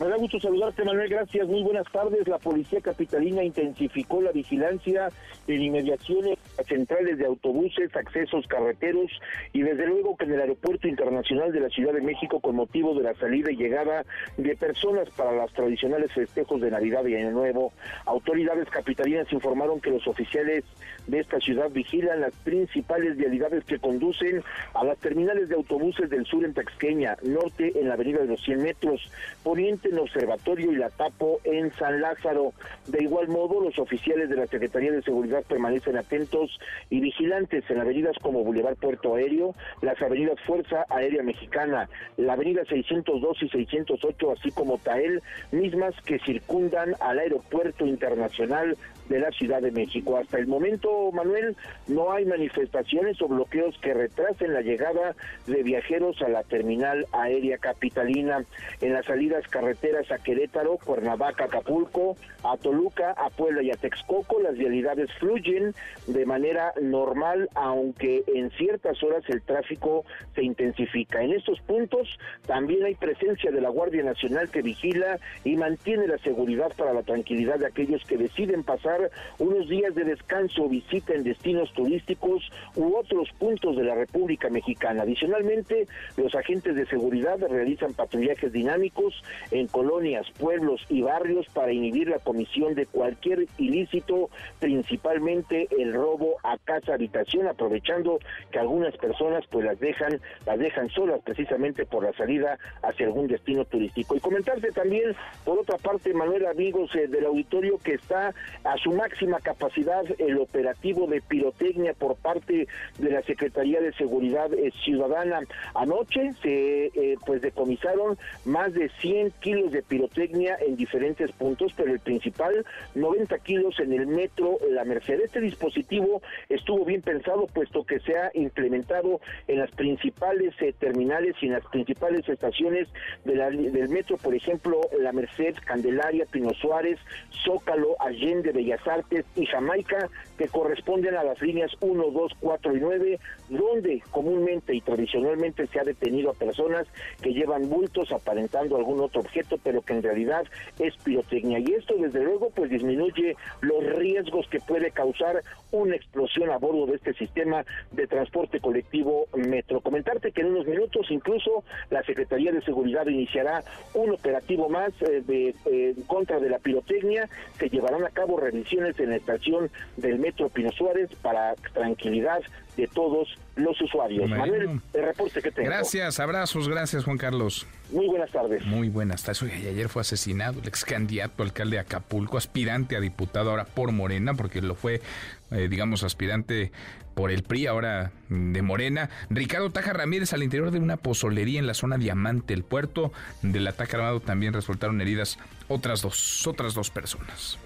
Me da gusto saludarte, Manuel. Gracias. Muy buenas tardes. La Policía Capitalina intensificó la vigilancia en inmediaciones centrales de autobuses, accesos carreteros y desde luego que en el Aeropuerto Internacional de la Ciudad de México con motivo de la salida y llegada de personas para los tradicionales festejos de Navidad y Año Nuevo. Autoridades capitalinas informaron que los oficiales de esta ciudad vigilan las principales vialidades que conducen a las terminales de autobuses del sur en Taxqueña, norte en la avenida de los 100 metros, poniente en Observatorio y la Tapo en San Lázaro. De igual modo, los oficiales de la Secretaría de Seguridad permanecen atentos y vigilantes en avenidas como Boulevard Puerto Aéreo, las avenidas Fuerza Aérea Mexicana, la avenida 602 y 608, así como Tael, mismas que circundan al Aeropuerto Internacional de la Ciudad de México. Hasta el momento, Manuel, no hay manifestaciones o bloqueos que retrasen la llegada de viajeros a la terminal aérea capitalina. En las salidas carreteras a Querétaro, Cuernavaca, Acapulco, a Toluca, a Puebla y a Texcoco, las vialidades fluyen de manera normal, aunque en ciertas horas el tráfico se intensifica. En estos puntos también hay presencia de la Guardia Nacional que vigila y mantiene la seguridad para la tranquilidad de aquellos que deciden pasar unos días de descanso, visita en destinos turísticos u otros puntos de la República Mexicana. Adicionalmente, los agentes de seguridad realizan patrullajes dinámicos en colonias, pueblos y barrios para inhibir la comisión de cualquier ilícito, principalmente el robo a casa habitación, aprovechando que algunas personas pues las dejan, las dejan solas precisamente por la salida hacia algún destino turístico. Y comentarte también, por otra parte, Manuel, amigos eh, del auditorio, que está a su máxima capacidad el operativo de pirotecnia por parte de la Secretaría de Seguridad eh, Ciudadana. Anoche se eh, pues decomisaron más de 100 kilos de pirotecnia en diferentes puntos, pero el principal 90 kilos en el metro La Merced. Este dispositivo estuvo bien pensado puesto que se ha implementado en las principales eh, terminales y en las principales estaciones de del metro, por ejemplo, La Merced, Candelaria, Pino Suárez, Zócalo, Allende, Bellas Artes y Jamaica, que corresponden a las líneas 1, 2, 4 y 9, donde comúnmente y tradicionalmente se ha detenido a personas que llevan bultos aparentando algún otro objeto, pero que en realidad es pirotecnia. Y esto, desde luego, pues disminuye los riesgos que puede causar una explosión a bordo de este sistema de transporte colectivo Metro. Comentarte que en unos minutos incluso la Secretaría de Seguridad iniciará un operativo más eh, de eh, contra de la pirotecnia. Se llevarán a cabo revisiones en la estación del Metro Pino Suárez para tranquilidad de todos los usuarios. Manuel, el reporte que tengo. Gracias, abrazos, gracias Juan Carlos. Muy buenas tardes. Muy buenas tardes. Oye, ayer fue asesinado el ex candidato alcalde de Acapulco, aspirante a diputado ahora por Morena, porque lo fue, eh, digamos, aspirante por el PRI, ahora de Morena. Ricardo Taja Ramírez al interior de una pozolería en la zona Diamante, el puerto del ataque armado también resultaron heridas otras dos, otras dos personas.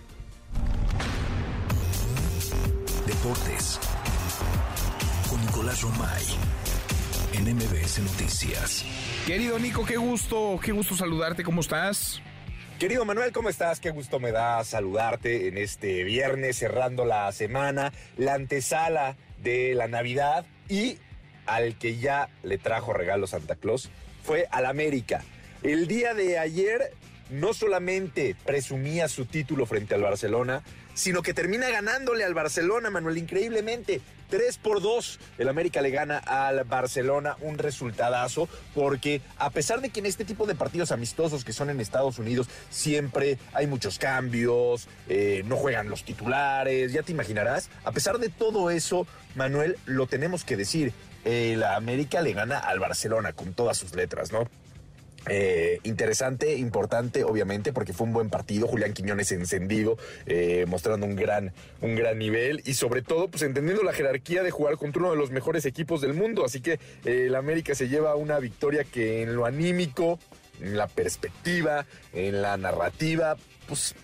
Deportes Nicolás Romay en MBS Noticias. Querido Nico, qué gusto, qué gusto saludarte, ¿cómo estás? Querido Manuel, ¿cómo estás? Qué gusto me da saludarte en este viernes cerrando la semana, la antesala de la Navidad y al que ya le trajo regalo Santa Claus fue al América. El día de ayer no solamente presumía su título frente al Barcelona, sino que termina ganándole al Barcelona, Manuel, increíblemente. 3 por 2, el América le gana al Barcelona un resultadazo, porque a pesar de que en este tipo de partidos amistosos que son en Estados Unidos siempre hay muchos cambios, eh, no juegan los titulares, ya te imaginarás, a pesar de todo eso, Manuel, lo tenemos que decir, el América le gana al Barcelona con todas sus letras, ¿no? Eh, interesante, importante, obviamente, porque fue un buen partido. Julián Quiñones encendido, eh, mostrando un gran, un gran nivel y sobre todo, pues entendiendo la jerarquía de jugar contra uno de los mejores equipos del mundo. Así que eh, el América se lleva una victoria que en lo anímico, en la perspectiva, en la narrativa, pues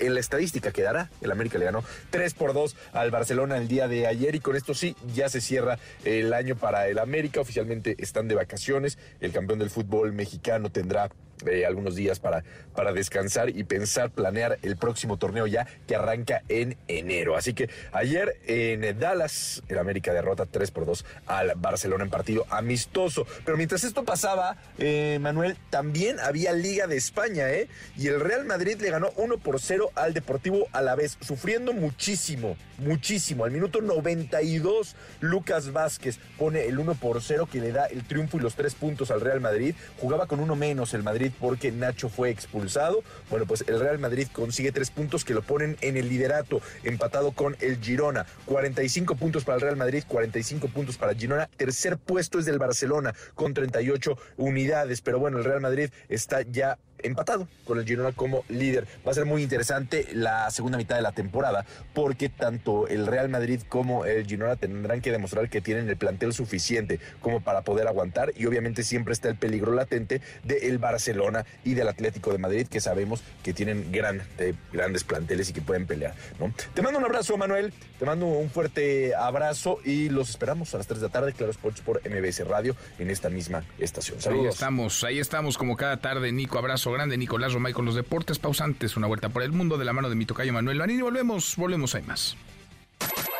en la estadística quedará. El América le ganó 3 por 2 al Barcelona el día de ayer y con esto sí, ya se cierra el año para el América. Oficialmente están de vacaciones. El campeón del fútbol mexicano tendrá eh, algunos días para, para descansar y pensar, planear el próximo torneo ya que arranca en enero. Así que ayer en Dallas, el América derrota 3 por 2 al Barcelona en partido amistoso. Pero mientras esto pasaba, eh, Manuel, también había Liga de España, ¿eh? Y el Real Madrid le ganó 1 por 0 al Deportivo a la vez, sufriendo muchísimo, muchísimo. Al minuto 92, Lucas Vázquez pone el 1 por 0 que le da el triunfo y los tres puntos al Real Madrid. Jugaba con uno menos el Madrid porque Nacho fue expulsado. Bueno, pues el Real Madrid consigue tres puntos que lo ponen en el liderato, empatado con el Girona. 45 puntos para el Real Madrid, 45 puntos para Girona. Tercer puesto es del Barcelona con 38 unidades. Pero bueno, el Real Madrid está ya empatado con el Girona como líder. Va a ser muy interesante la segunda mitad de la temporada porque tanto el Real Madrid como el Girona tendrán que demostrar que tienen el plantel suficiente como para poder aguantar y obviamente siempre está el peligro latente del Barcelona y del Atlético de Madrid que sabemos que tienen gran, eh, grandes planteles y que pueden pelear. ¿no? Te mando un abrazo Manuel, te mando un fuerte abrazo y los esperamos a las 3 de la tarde, Claro Sports por MBS Radio en esta misma estación. Saludos. Ahí estamos, ahí estamos como cada tarde, Nico, abrazo grande, Nicolás Romay con los deportes pausantes, una vuelta por el mundo de la mano de mi tocayo Manuel Lanini. Volvemos, volvemos, hay más.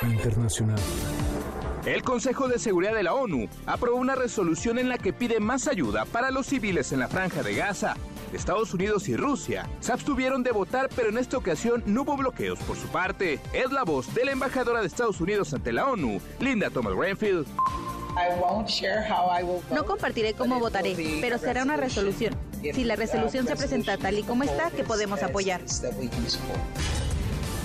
Internacional. El Consejo de Seguridad de la ONU aprobó una resolución en la que pide más ayuda para los civiles en la franja de Gaza. Estados Unidos y Rusia se abstuvieron de votar, pero en esta ocasión no hubo bloqueos por su parte. Es la voz de la embajadora de Estados Unidos ante la ONU, Linda Thomas Greenfield. No compartiré cómo votaré, pero será una resolución. Si la resolución se presenta tal y como está, que podemos apoyar.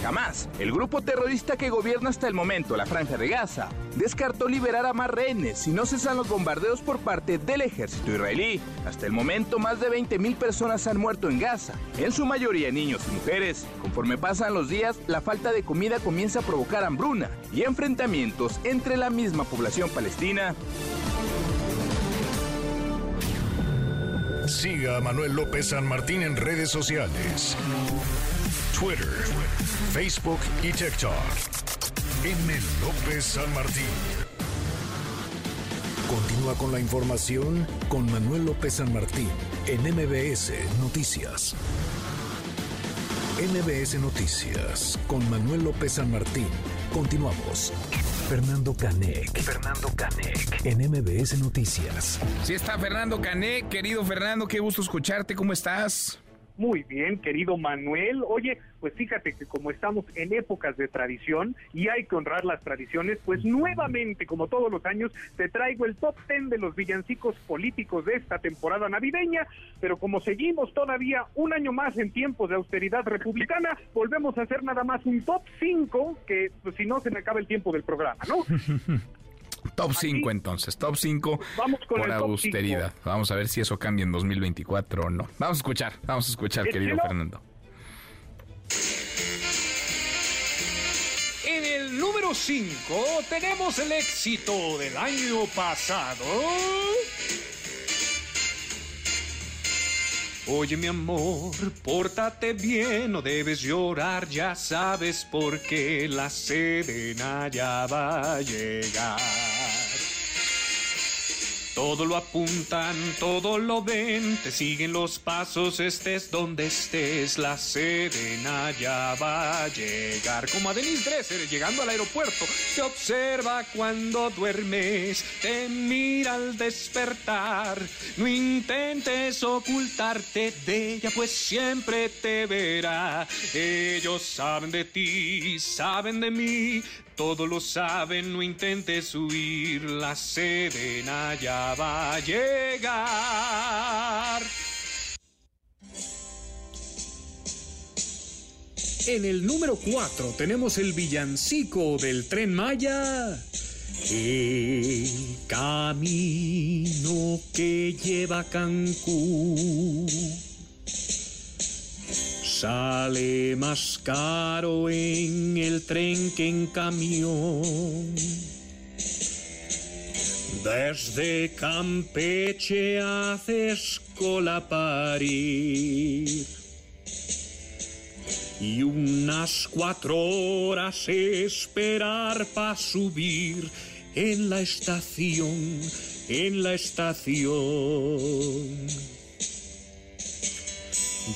Jamás, el grupo terrorista que gobierna hasta el momento la franja de Gaza, descartó liberar a más rehenes si no cesan los bombardeos por parte del ejército israelí. Hasta el momento, más de 20.000 personas han muerto en Gaza, en su mayoría niños y mujeres. Conforme pasan los días, la falta de comida comienza a provocar hambruna y enfrentamientos entre la misma población palestina. Siga a Manuel López San Martín en redes sociales. Twitter, Facebook y TikTok. M. López San Martín. Continúa con la información con Manuel López San Martín en MBS Noticias. MBS Noticias con Manuel López San Martín. Continuamos. Fernando Canec. Fernando Canec. En MBS Noticias. Sí está Fernando Canec, querido Fernando, qué gusto escucharte, ¿cómo estás? Muy bien, querido Manuel. Oye, pues fíjate que como estamos en épocas de tradición y hay que honrar las tradiciones, pues nuevamente, como todos los años, te traigo el top 10 de los villancicos políticos de esta temporada navideña, pero como seguimos todavía un año más en tiempos de austeridad republicana, volvemos a hacer nada más un top 5 que pues, si no se me acaba el tiempo del programa, ¿no? Top 5 entonces, top 5 por austeridad. Vamos a ver si eso cambia en 2024 o no. Vamos a escuchar, vamos a escuchar, querido Fernando. En el número 5 tenemos el éxito del año pasado. Oye mi amor, pórtate bien, no debes llorar, ya sabes por qué la serena ya va a llegar. Todo lo apuntan, todo lo ven, te siguen los pasos, estés donde estés, la serena ya va a llegar. Como a Denise Dresser llegando al aeropuerto, te observa cuando duermes, te mira al despertar. No intentes ocultarte de ella, pues siempre te verá. Ellos saben de ti, saben de mí, todo lo saben, no intentes huir, la serena ya va a llegar. En el número 4 tenemos el villancico del tren Maya. El camino que lleva Cancún sale más caro en el tren que en camión. Desde Campeche haces cola para ir. Y unas cuatro horas esperar para subir en la estación, en la estación.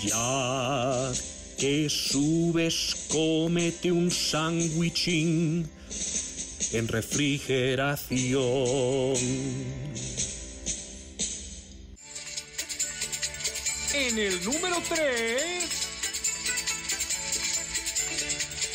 Ya que subes, cómete un sándwichín en refrigeración. En el número 3.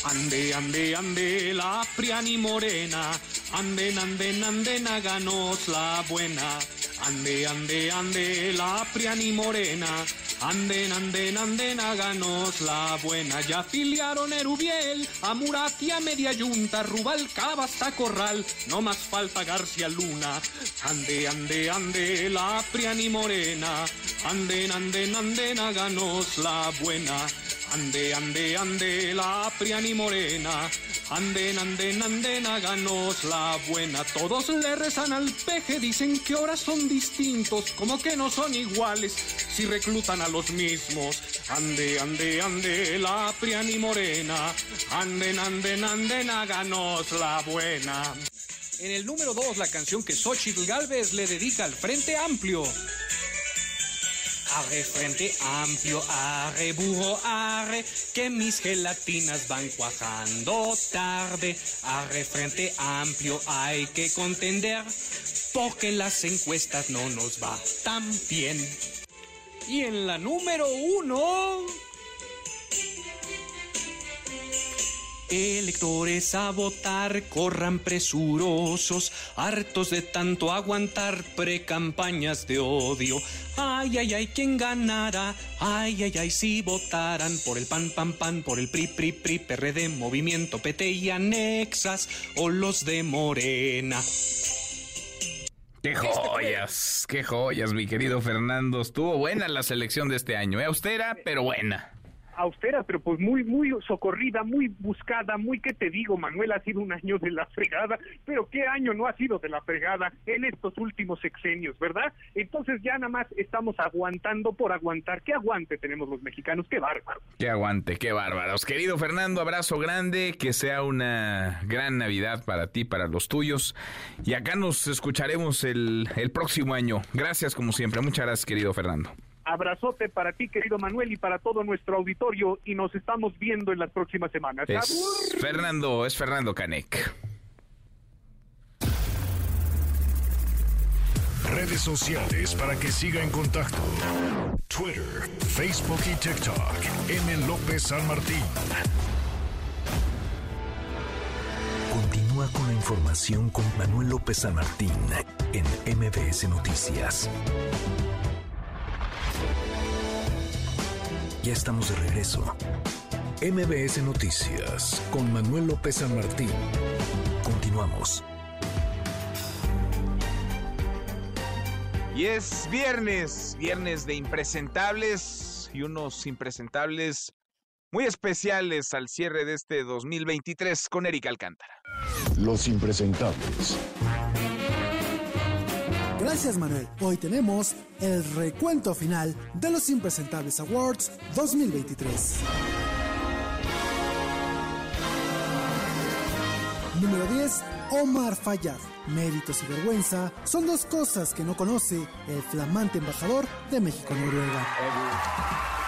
Ande, ande, ande, la Priani Morena. Anden, anden, anden, háganos la buena. Ande, ande, ande, la Priani Morena. Anden, anden, anden, háganos la buena. Ya afiliaron Erubiel, a Muratia, Media Yunta, Rubalcaba hasta Corral. No más falta García Luna. Ande, ande, ande, la Priani Morena. Anden, anden, anden, háganos la buena. Ande, ande, ande, la Priani Morena. Anden, anden, anden, háganos la buena. Todos le rezan al peje, dicen que ahora son distintos, como que no son iguales, si reclutan a los mismos. Ande, ande, ande, la Priani Morena. Anden, anden, anden, háganos la buena. En el número 2, la canción que Xochitl Galvez le dedica al Frente Amplio. Arre, frente amplio, arre, burro, arre, que mis gelatinas van cuajando tarde. Arre, frente amplio, hay que contender, porque las encuestas no nos va tan bien. Y en la número uno... Electores a votar, corran presurosos, hartos de tanto aguantar precampañas de odio. Ay, ay, ay, ¿quién ganará? Ay, ay, ay, si votaran por el PAN, PAN, PAN, por el PRI, PRI, PRI, PRD, Movimiento PT y Anexas, o los de Morena. Qué joyas, qué joyas, mi querido Fernando. Estuvo buena la selección de este año, ¿eh? austera, pero buena austera, pero pues muy, muy socorrida, muy buscada, muy que te digo, Manuel, ha sido un año de la fregada, pero qué año no ha sido de la fregada en estos últimos sexenios, ¿verdad? Entonces ya nada más estamos aguantando por aguantar. ¿Qué aguante tenemos los mexicanos? ¡Qué bárbaro! ¡Qué aguante, qué bárbaros! Querido Fernando, abrazo grande, que sea una gran Navidad para ti, para los tuyos, y acá nos escucharemos el, el próximo año. Gracias como siempre, muchas gracias, querido Fernando. Abrazote para ti, querido Manuel, y para todo nuestro auditorio, y nos estamos viendo en las próximas semanas. Es Fernando, es Fernando Canek. Redes sociales para que siga en contacto: Twitter, Facebook y TikTok. M. López San Martín. Continúa con la información con Manuel López San Martín en MBS Noticias. Ya estamos de regreso. MBS Noticias con Manuel López San Martín. Continuamos. Y es viernes, viernes de impresentables y unos impresentables muy especiales al cierre de este 2023 con Erika Alcántara. Los impresentables. Gracias Manuel. Hoy tenemos el recuento final de los Impresentables Awards 2023. Número 10, Omar Fayad. Méritos y vergüenza son dos cosas que no conoce el flamante embajador de México en Noruega.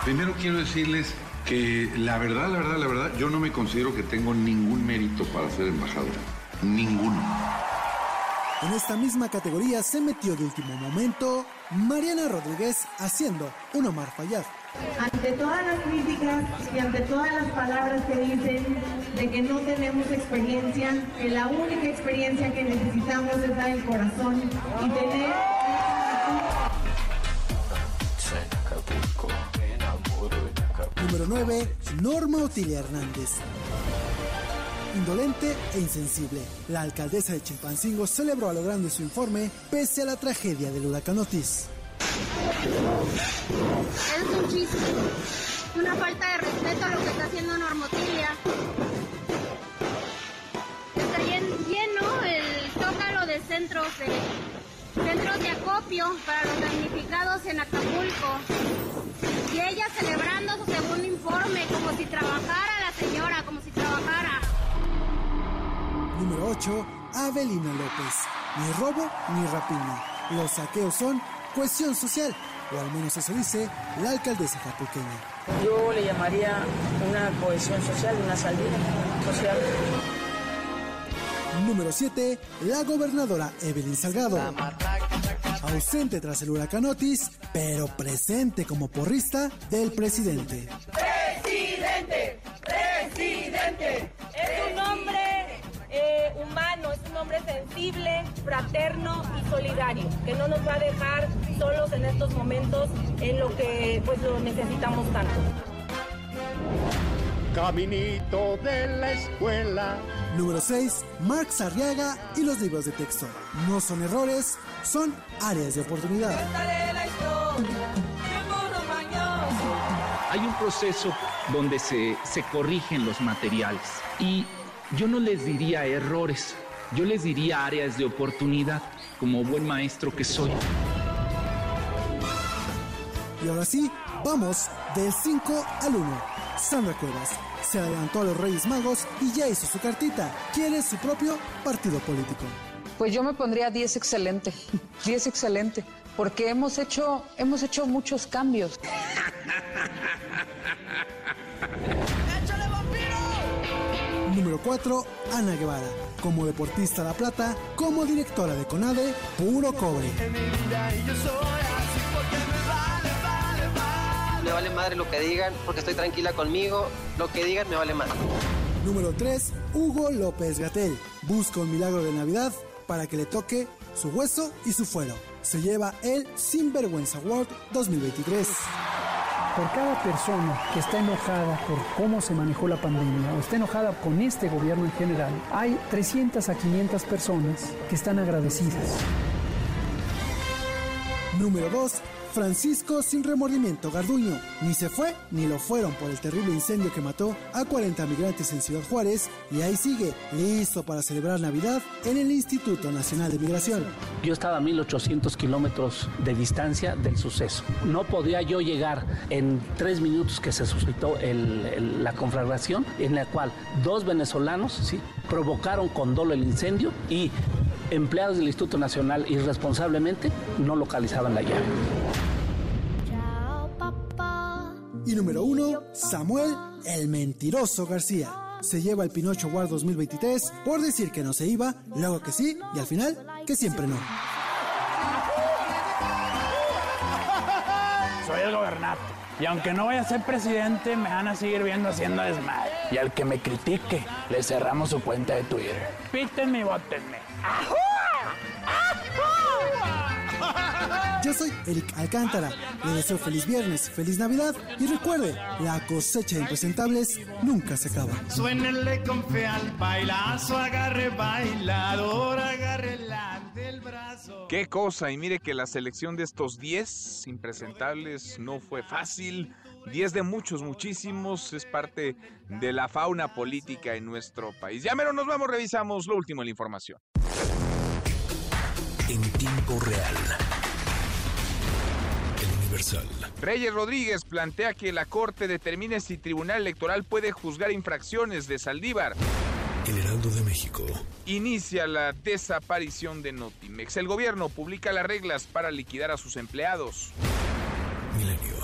Primero quiero decirles que la verdad, la verdad, la verdad, yo no me considero que tengo ningún mérito para ser embajador. Ninguno. En esta misma categoría se metió de último momento Mariana Rodríguez haciendo un Omar Fayad. Ante todas las críticas y ante todas las palabras que dicen de que no tenemos experiencia, que la única experiencia que necesitamos es dar el corazón y tener... Número 9. Norma Otilia Hernández. Indolente e insensible, la alcaldesa de Chilpancingo celebró a lo grande su informe pese a la tragedia del huracán Otis. Es un chiste, una falta de respeto a lo que está haciendo Normotilia. Está lleno el zócalo de centros de centros de acopio para los damnificados en Acapulco. Y ella celebrando su segundo informe como si trabajara la señora, como si. Número 8. Avelina López. Ni robo ni rapiña. Los saqueos son cuestión social, o al menos eso dice la alcaldesa capulqueña. Yo le llamaría una cohesión social, una salida social. Número 7. La gobernadora Evelyn Salgado. Ausente tras el huracán Otis, pero presente como porrista del presidente. ¡Presidente! ¡Presidente! Un hombre sensible, fraterno y solidario, que no nos va a dejar solos en estos momentos en lo que pues lo necesitamos tanto. Caminito de la escuela. Número 6. Marx Arriaga y los libros de texto. No son errores, son áreas de oportunidad. Hay un proceso donde se, se corrigen los materiales y yo no les diría errores, yo les diría áreas de oportunidad, como buen maestro que soy. Y ahora sí, vamos del 5 al 1. Sandra Cuevas se adelantó a los Reyes Magos y ya hizo su cartita. Quiere su propio partido político. Pues yo me pondría 10 excelente, 10 excelente, porque hemos hecho, hemos hecho muchos cambios. Número 4, Ana Guevara. Como deportista La Plata, como directora de CONADE, puro cobre. Me vale madre lo que digan, porque estoy tranquila conmigo. Lo que digan me vale madre. Número 3, Hugo López Gatel. Busca un milagro de Navidad para que le toque su hueso y su fuero. Se lleva el Sinvergüenza Award 2023. Por cada persona que está enojada por cómo se manejó la pandemia o está enojada con este gobierno en general, hay 300 a 500 personas que están agradecidas. Número 2. Francisco sin remordimiento Garduño. Ni se fue ni lo fueron por el terrible incendio que mató a 40 migrantes en Ciudad Juárez y ahí sigue, listo para celebrar Navidad en el Instituto Nacional de Migración. Yo estaba a 1800 kilómetros de distancia del suceso. No podía yo llegar en tres minutos que se suscitó la conflagración, en la cual dos venezolanos ¿sí? Provocaron con dolo el incendio y empleados del Instituto Nacional irresponsablemente no localizaban la llave. Y número 1. Samuel el Mentiroso García. Se lleva el Pinocho Award 2023 por decir que no se iba, luego que sí y al final que siempre no. Soy el gobernante. Y aunque no vaya a ser presidente, me van a seguir viendo haciendo desmadre. Y al que me critique, le cerramos su cuenta de Twitter. Pítenme y votenme. Yo soy Eric Alcántara. Le deseo feliz viernes, feliz Navidad y recuerde, la cosecha de impresentables nunca se acaba. Suénenle con fe al bailazo, agarre bailador, agarre la del brazo. Qué cosa, y mire que la selección de estos 10 impresentables no fue fácil. 10 de muchos, muchísimos, es parte de la fauna política en nuestro país. Ya mero nos vamos, revisamos lo último en la información. En tiempo real. El Universal. Reyes Rodríguez plantea que la Corte determine si Tribunal Electoral puede juzgar infracciones de Saldívar. El Heraldo de México. Inicia la desaparición de Notimex. El gobierno publica las reglas para liquidar a sus empleados. Milenio.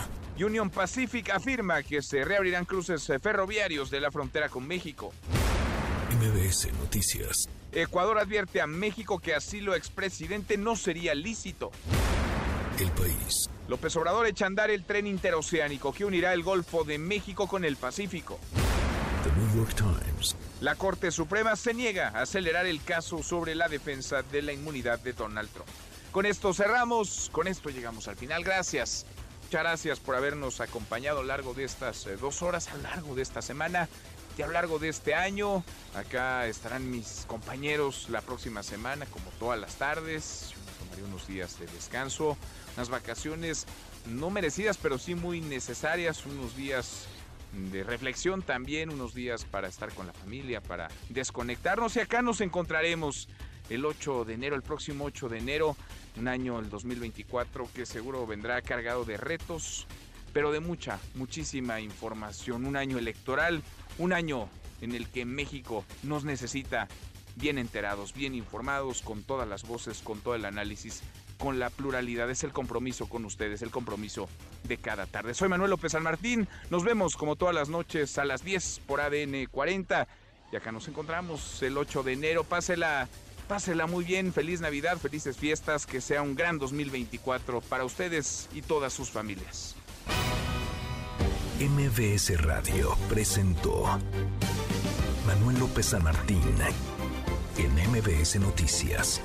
Union Pacific afirma que se reabrirán cruces ferroviarios de la frontera con México. MBS Noticias. Ecuador advierte a México que asilo expresidente no sería lícito. El país. López Obrador echa a andar el tren interoceánico que unirá el Golfo de México con el Pacífico. The New York Times. La Corte Suprema se niega a acelerar el caso sobre la defensa de la inmunidad de Donald Trump. Con esto cerramos, con esto llegamos al final. Gracias. Muchas gracias por habernos acompañado a lo largo de estas eh, dos horas, a lo largo de esta semana y a lo largo de este año. Acá estarán mis compañeros la próxima semana, como todas las tardes. Yo me tomaré unos días de descanso, unas vacaciones no merecidas, pero sí muy necesarias, unos días de reflexión también, unos días para estar con la familia, para desconectarnos y acá nos encontraremos el 8 de enero, el próximo 8 de enero, un año el 2024 que seguro vendrá cargado de retos, pero de mucha, muchísima información, un año electoral, un año en el que México nos necesita bien enterados, bien informados, con todas las voces, con todo el análisis, con la pluralidad. Es el compromiso con ustedes, el compromiso de cada tarde. Soy Manuel López San Martín. Nos vemos como todas las noches a las 10 por ADN 40. Y acá nos encontramos el 8 de enero. Pásela, pásela muy bien. Feliz Navidad, felices fiestas. Que sea un gran 2024 para ustedes y todas sus familias. MBS Radio presentó Manuel López San Martín en MBS Noticias.